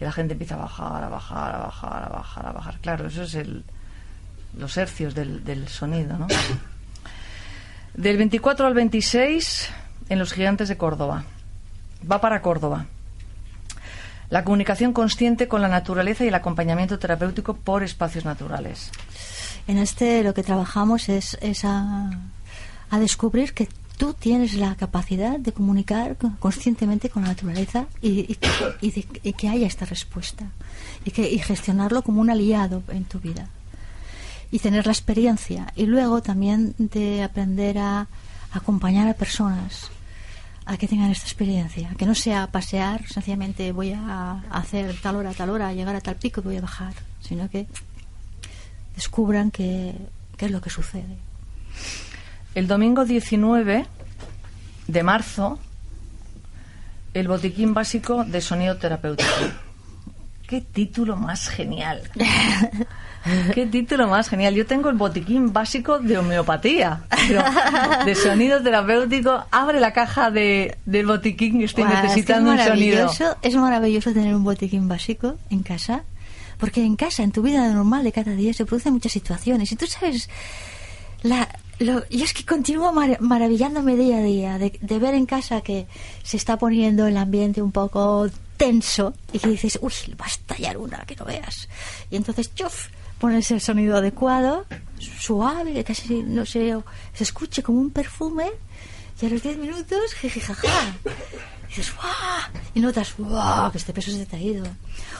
Y la gente empieza a bajar, a bajar, a bajar, a bajar, a bajar. Claro, eso es el, los hercios del, del sonido, ¿no? Del 24 al 26 en los Gigantes de Córdoba. Va para Córdoba. La comunicación consciente con la naturaleza y el acompañamiento terapéutico por espacios naturales. En este lo que trabajamos es, es a, a descubrir que tú tienes la capacidad de comunicar con- conscientemente con la naturaleza y, y- que haya esta respuesta y, que, gestionarlo como un aliado en tu vida. Y tener la experiencia. Y luego también de aprender a acompañar a personas a que tengan esta experiencia, que no sea pasear, sencillamente voy a hacer tal hora, tal hora, llegar a tal pico y voy a bajar, sino que descubran qué es lo que sucede. El domingo 19 de marzo, el botiquín básico de sonido terapéutico. ¡Qué título más genial! ¡Qué título más genial! Yo tengo el botiquín básico de homeopatía, pero de sonido terapéutico. Abre la caja de, del botiquín estoy es que necesitando es un sonido. Es maravilloso tener un botiquín básico en casa, porque en casa, en tu vida normal de cada día, se producen muchas situaciones. Y tú sabes, la, lo, yo es que continúo mar- maravillándome día a día de, de ver en casa que se está poniendo el ambiente un poco tenso y que dices, uy, va a estallar una, que no veas. Y entonces, chuf, pones el sonido adecuado, suave, que casi no se, se escuche como un perfume Y a los 10 minutos, jijijaja. Y dices, ¡guau! Y notas, ¡guau! Que este peso se te.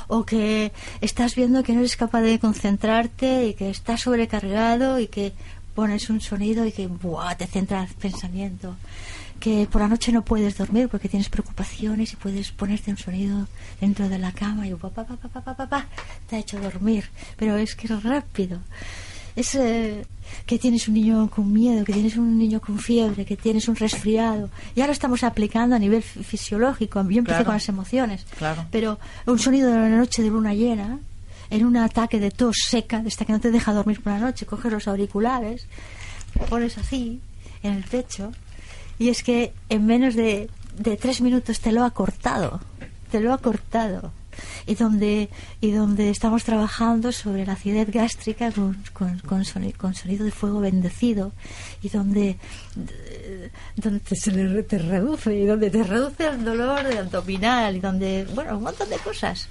O que estás viendo que no eres capaz de concentrarte y que estás sobrecargado y que pones un sonido y que ¡buah! te centra el pensamiento. Que por la noche no puedes dormir porque tienes preocupaciones y puedes ponerte un sonido dentro de la cama y pa, pa, pa, pa, pa, pa, pa, te ha hecho dormir. Pero es que es rápido. Es eh, que tienes un niño con miedo, que tienes un niño con fiebre, que tienes un resfriado. Ya lo estamos aplicando a nivel fi- fisiológico. Yo empecé Claro. con las emociones. Claro. Pero un sonido de la noche de luna llena, en un ataque de tos seca, de esta que no te deja dormir por la noche, coges los auriculares, pones así en el pecho, y es que en menos de, de tres minutos te lo ha cortado, te lo ha cortado. Y donde, y donde estamos trabajando sobre la acidez gástrica con, con, con con sonido de fuego bendecido y donde, donde te, se le- te reduce y donde te reduce el dolor abdominal y donde, bueno, un montón de cosas.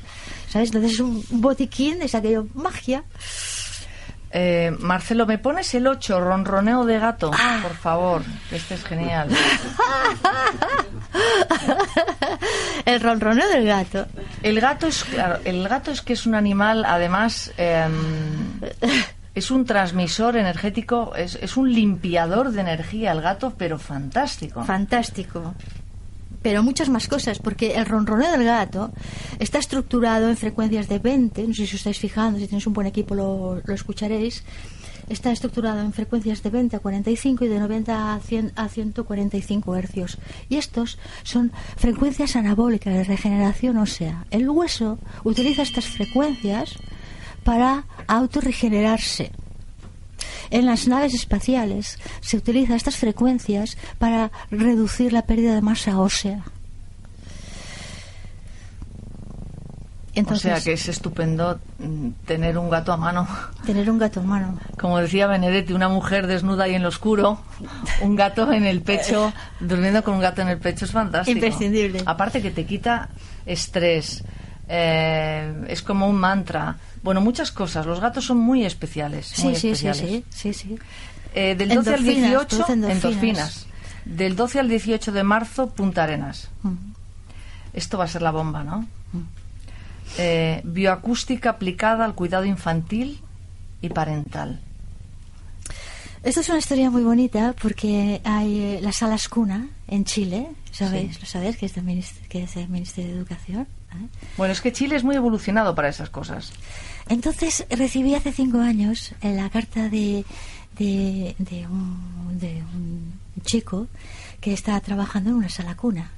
¿Sabes? Entonces es un botiquín, es aquello magia. Eh, Marcelo, ¿me pones el 8, ronroneo de gato? Ah. Por favor, que este es genial. el ronroneo del gato. El gato es, claro, el gato es que es un animal, además, em, es un transmisor energético, es, es un limpiador de energía el gato, pero fantástico. Fantástico. Pero muchas más cosas, porque el ronroneo del gato está estructurado en frecuencias de 20, no sé si os estáis fijando, si tenéis un buen equipo lo, lo escucharéis, está estructurado en frecuencias de 20 a 45 y de 90 a, 100 a 145 hercios. Y estos son frecuencias anabólicas de regeneración ósea. El hueso utiliza estas frecuencias para autorregenerarse. En las naves espaciales se utilizan estas frecuencias para reducir la pérdida de masa ósea. Entonces, o sea que es estupendo mm, tener un gato a mano. tener un gato en mano. Como decía Benedetti, una mujer desnuda y en lo oscuro, un gato en el pecho, durmiendo con un gato en el pecho es fantástico. Imprescindible. Aparte que te quita estrés, eh, es como un mantra. Bueno, muchas cosas. Los gatos son muy especiales. Sí, muy sí, sí, especiales. sí, sí, sí. Eh, del 12 al Endorfinas, 18, producen endorfinas. endorfinas. Del 12 al 18 de marzo, Punta Arenas. Mm. Esto va a ser la bomba, ¿no? Eh, bioacústica aplicada al cuidado infantil y parental. Esta es una historia muy bonita porque hay eh, las salas cuna en Chile, ¿sabéis? Sí. ¿Lo sabéis? Que es del que es del Ministerio de Educación. ¿eh? Bueno, es que Chile es muy evolucionado para esas cosas. Entonces recibí hace cinco años eh, la carta de, de, un, de un chico que está trabajando en una sala cuna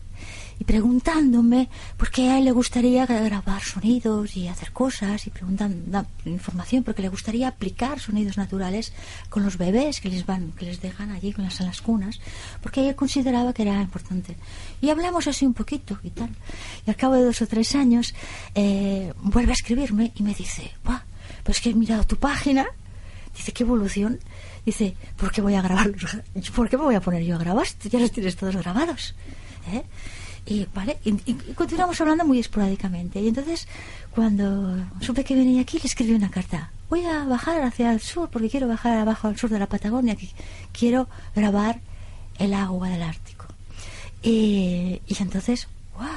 y preguntándome por qué a él le gustaría grabar sonidos y hacer cosas y preguntando información porque le gustaría aplicar sonidos naturales con los bebés que les van que les dejan allí con las salas cunas porque él consideraba que era importante y hablamos así un poquito y tal y al cabo de dos o tres años eh, vuelve a escribirme y me dice Buah, pues que he mirado tu página Dice, ¿qué evolución? Dice, ¿por qué voy a grabar? ¿Por qué me voy a poner yo a grabar? Ya los tienes todos grabados. ¿eh? Y, ¿vale? Y, y- continuamos hablando muy esporádicamente. Y entonces, cuando supe que venía aquí, le escribí una carta. Voy a bajar hacia el sur, porque quiero bajar abajo al sur de la Patagonia, que quiero grabar el agua del Ártico. Y, entonces, ¡guau!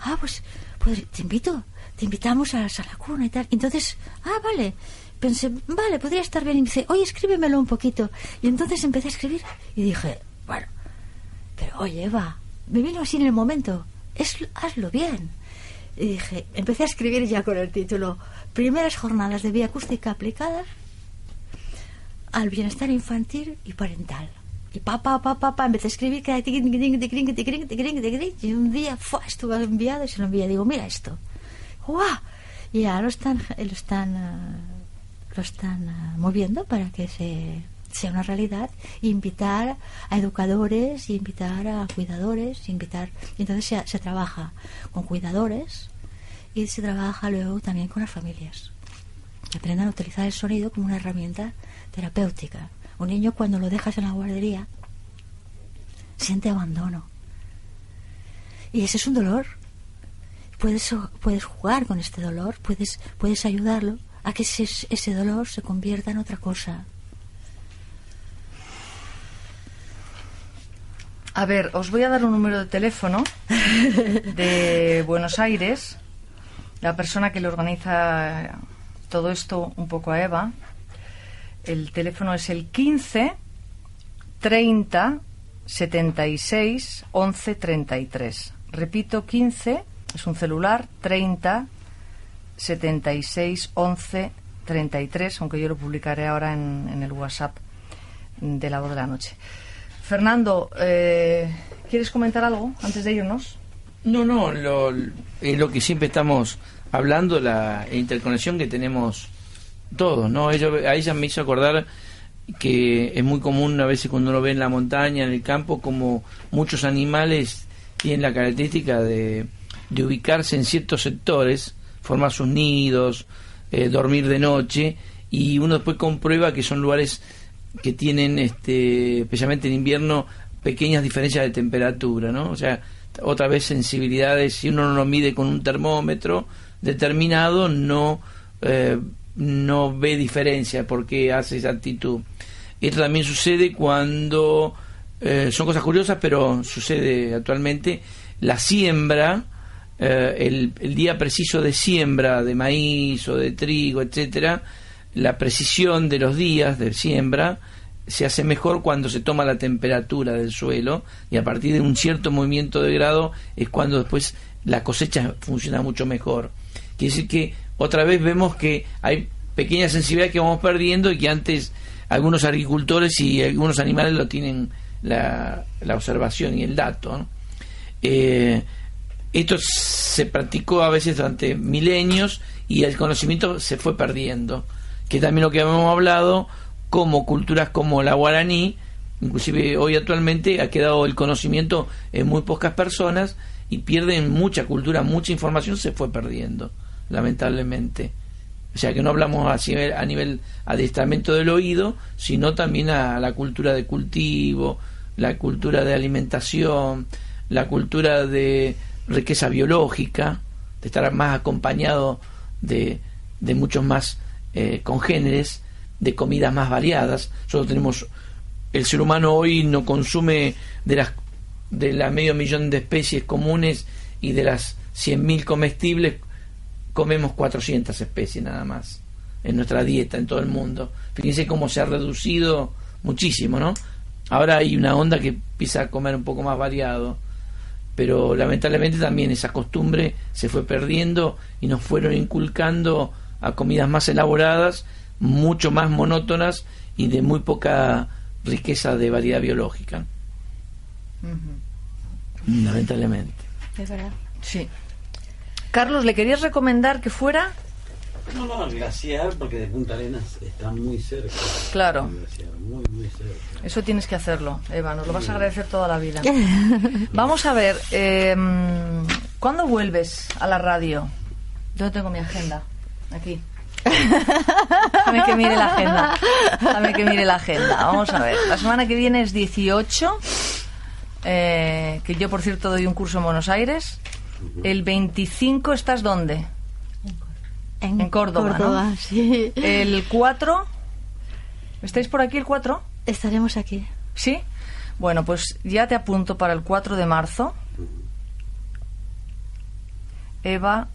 Ah, pues, pues te invito, te invitamos a la sala cuna y tal. Entonces, ah, vale. Pensé, vale, podría estar bien. Y me dice, oye, escríbemelo un poquito. Y entonces empecé a escribir y dije, bueno, pero oye, Eva, me vino así en el momento, es, hazlo bien. Y dije, empecé a escribir ya con el título, Primeras jornadas de vía acústica aplicada al bienestar infantil y parental. Y pa, pa, pa, pa, empecé a escribir y un día ¡fua! estuve enviado y se lo envié. Digo, mira esto. ¡Guau! Y ya lo están, lo están, lo están eh, moviendo para que se sea una realidad invitar a educadores y invitar a cuidadores invitar y entonces se, se trabaja con cuidadores y se trabaja luego también con las familias que aprendan a utilizar el sonido como una herramienta terapéutica. Un niño cuando lo dejas en la guardería siente abandono. Y ese es un dolor. Puedes, puedes jugar con este dolor, puedes, puedes ayudarlo a que ese, ese dolor se convierta en otra cosa. A ver, os voy a dar un número de teléfono de Buenos Aires, la persona que le organiza todo esto un poco a Eva. El teléfono es el 15 30 76 11 33. Repito, 15 es un celular, 30 76 11 33, aunque yo lo publicaré ahora en, en el WhatsApp de la voz de la noche. Fernando, eh, ¿quieres comentar algo antes de irnos? No, no, lo, es lo que siempre estamos hablando, la interconexión que tenemos todos, ¿no? Ello, a ella me hizo acordar que es muy común a veces cuando uno ve en la montaña, en el campo, como muchos animales tienen la característica de, de ubicarse en ciertos sectores, formar sus nidos, eh, dormir de noche, y uno después comprueba que son lugares que tienen, este, especialmente en invierno, pequeñas diferencias de temperatura, ¿no? O sea, otra vez sensibilidades, si uno no lo mide con un termómetro determinado, no, eh, no ve diferencia porque hace esa actitud. Esto también sucede cuando, eh, son cosas curiosas, pero sucede actualmente, la siembra, eh, el, el día preciso de siembra de maíz o de trigo, etcétera, la precisión de los días de siembra se hace mejor cuando se toma la temperatura del suelo y a partir de un cierto movimiento de grado es cuando después la cosecha funciona mucho mejor. Quiere decir que otra vez vemos que hay pequeñas sensibilidades que vamos perdiendo y que antes algunos agricultores y algunos animales lo tienen la, la observación y el dato. Eh, esto se practicó a veces durante milenios y el conocimiento se fue perdiendo que también lo que hemos hablado, como culturas como la guaraní, inclusive hoy actualmente ha quedado el conocimiento en muy pocas personas y pierden mucha cultura, mucha información se fue perdiendo, lamentablemente. O sea que no hablamos a a nivel adiestramiento del oído, sino también a la cultura de cultivo, la cultura de alimentación, la cultura de riqueza biológica, de estar más acompañado de, de muchos más eh, congéneres, de comidas más variadas. Nosotros tenemos, el ser humano hoy no consume de las de la medio millón de especies comunes y de las 100.000 comestibles, comemos 400 especies nada más en nuestra dieta en todo el mundo. Fíjense cómo se ha reducido muchísimo, ¿no? Ahora hay una onda que empieza a comer un poco más variado, pero lamentablemente también esa costumbre se fue perdiendo y nos fueron inculcando a comidas más elaboradas, mucho más monótonas y de muy poca riqueza de variedad biológica. Lamentablemente. Es verdad. Sí. Carlos, ¿le querías recomendar que fuera? No, no, el glaciar, porque de Punta Arenas está muy cerca. Claro. El glaciar, muy, muy cerca. Eso tienes que hacerlo, Eva, nos lo vas a agradecer toda la vida. Vamos a ver, eh, ¿cuándo vuelves a la radio? Yo tengo mi agenda, aquí. Dame que mire la agenda. Dame que mire la agenda. Vamos a ver. La semana que viene es 18. eh, que yo, por cierto, doy un curso en Buenos Aires. El 25 estás dónde? En Córdoba, ¿no? sí. El 4. ¿Estáis por aquí el 4? Estaremos aquí. ¿Sí? Bueno, pues ya te apunto para el 4 de marzo. Eva,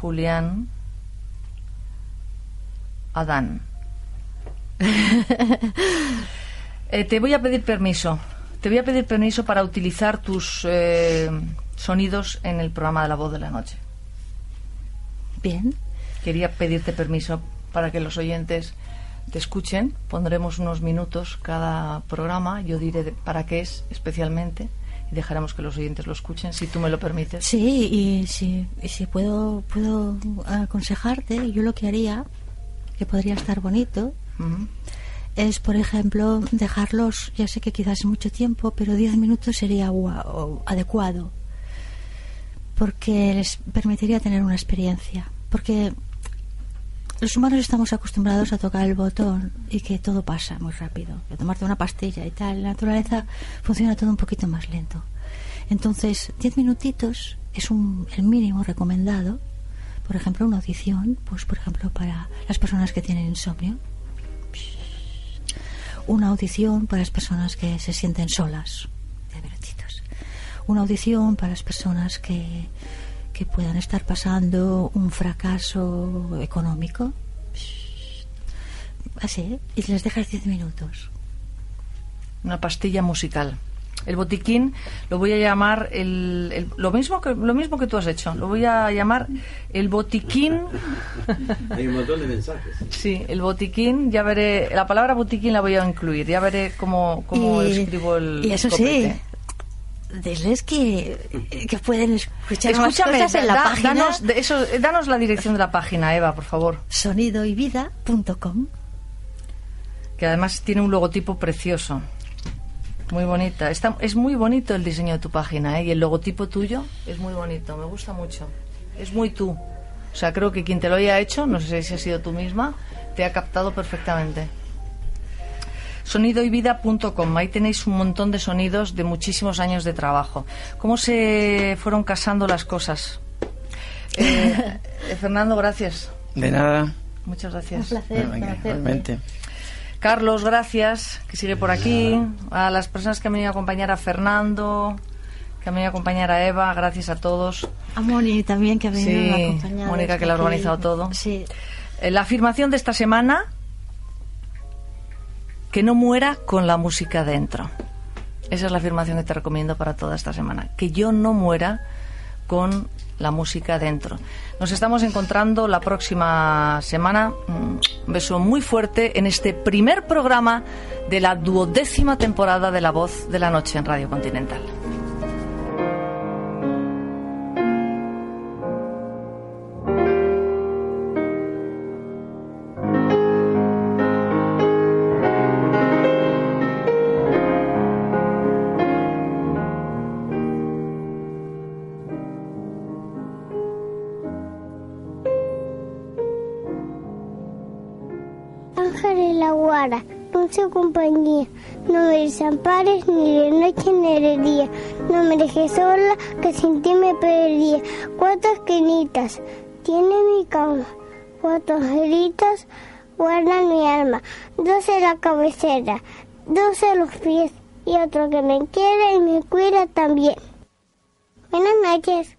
Julián, Adán. Eh, te voy a pedir permiso. Te voy a pedir permiso para utilizar tus eh, sonidos en el programa de la voz de la noche. Bien. Quería pedirte permiso para que los oyentes te escuchen. Pondremos unos minutos cada programa. Yo diré de- para qué es especialmente y dejaremos que los oyentes lo escuchen, si tú me lo permites. Sí, y si, y si puedo, puedo aconsejarte, yo lo que haría, que podría estar bonito, es, por ejemplo, dejarlos, ya sé que quizás es mucho tiempo, pero 10 minutos sería o adecuado, porque les permitiría tener una experiencia. Porque los humanos estamos acostumbrados a tocar el botón y que todo pasa muy rápido. A tomarte una pastilla y tal. La naturaleza funciona todo un poquito más lento. Entonces, 10 minutitos es un, el mínimo recomendado. Por ejemplo, una audición, pues por ejemplo para las personas que tienen insomnio. Una audición para las personas que se sienten solas. una audición para las personas que, que puedan estar pasando un fracaso económico. Así, y les dejas 10 minutos. Una pastilla musical. El botiquín lo voy a llamar el, el- lo mismo que lo mismo que tú has hecho. Lo voy a llamar el botiquín. Hay un montón de mensajes. Sí, el botiquín. Ya veré. La palabra botiquín la voy a incluir. Ya veré cómo, cómo y, escribo el. y eso copete. sí, diles que, que pueden escuchar más Escúchame, cosas en la da- página danos, de eso, danos la dirección de la página, Eva, por favor. sonidoyvida.com. Que además tiene un logotipo precioso. Muy bonita. Está, es muy bonito el diseño de tu página, ¿eh? Y el logotipo tuyo es muy bonito. Me gusta mucho. Es muy tú. O sea, creo que quien te lo haya hecho, no sé si ha sido tú misma, te ha captado perfectamente. Sonidoyvida.com. Ahí tenéis un montón de sonidos de muchísimos años de trabajo. ¿Cómo se fueron casando las cosas? Eh, Fernando, gracias. De nada. Muchas gracias. Un placer Venga, igualmente. Carlos, gracias, que sigue por aquí. A las personas que han venido a acompañar a Fernando, que han venido a acompañar a Eva, gracias a todos. A Moni también, que ha venido Sí, a acompañar. Mónica, que lo ha organizado todo. Sí, Eh, La afirmación de esta semana, que no muera con la música dentro. Esa es la afirmación que te recomiendo para toda esta semana. Que yo no muera con la música dentro. Nos estamos encontrando la próxima semana. Un beso muy fuerte en este primer programa de la duodécima temporada de La Voz de la Noche en Radio Continental. Compañía, no me desampares ni de noche ni de día, no me dejes sola que sin ti me perdía. Cuatro esquinitas tiene mi cama, cuatro angelitos guardan mi alma, dos en la cabecera, dos en los pies y otro que me quiere y me cuida también. Buenas noches.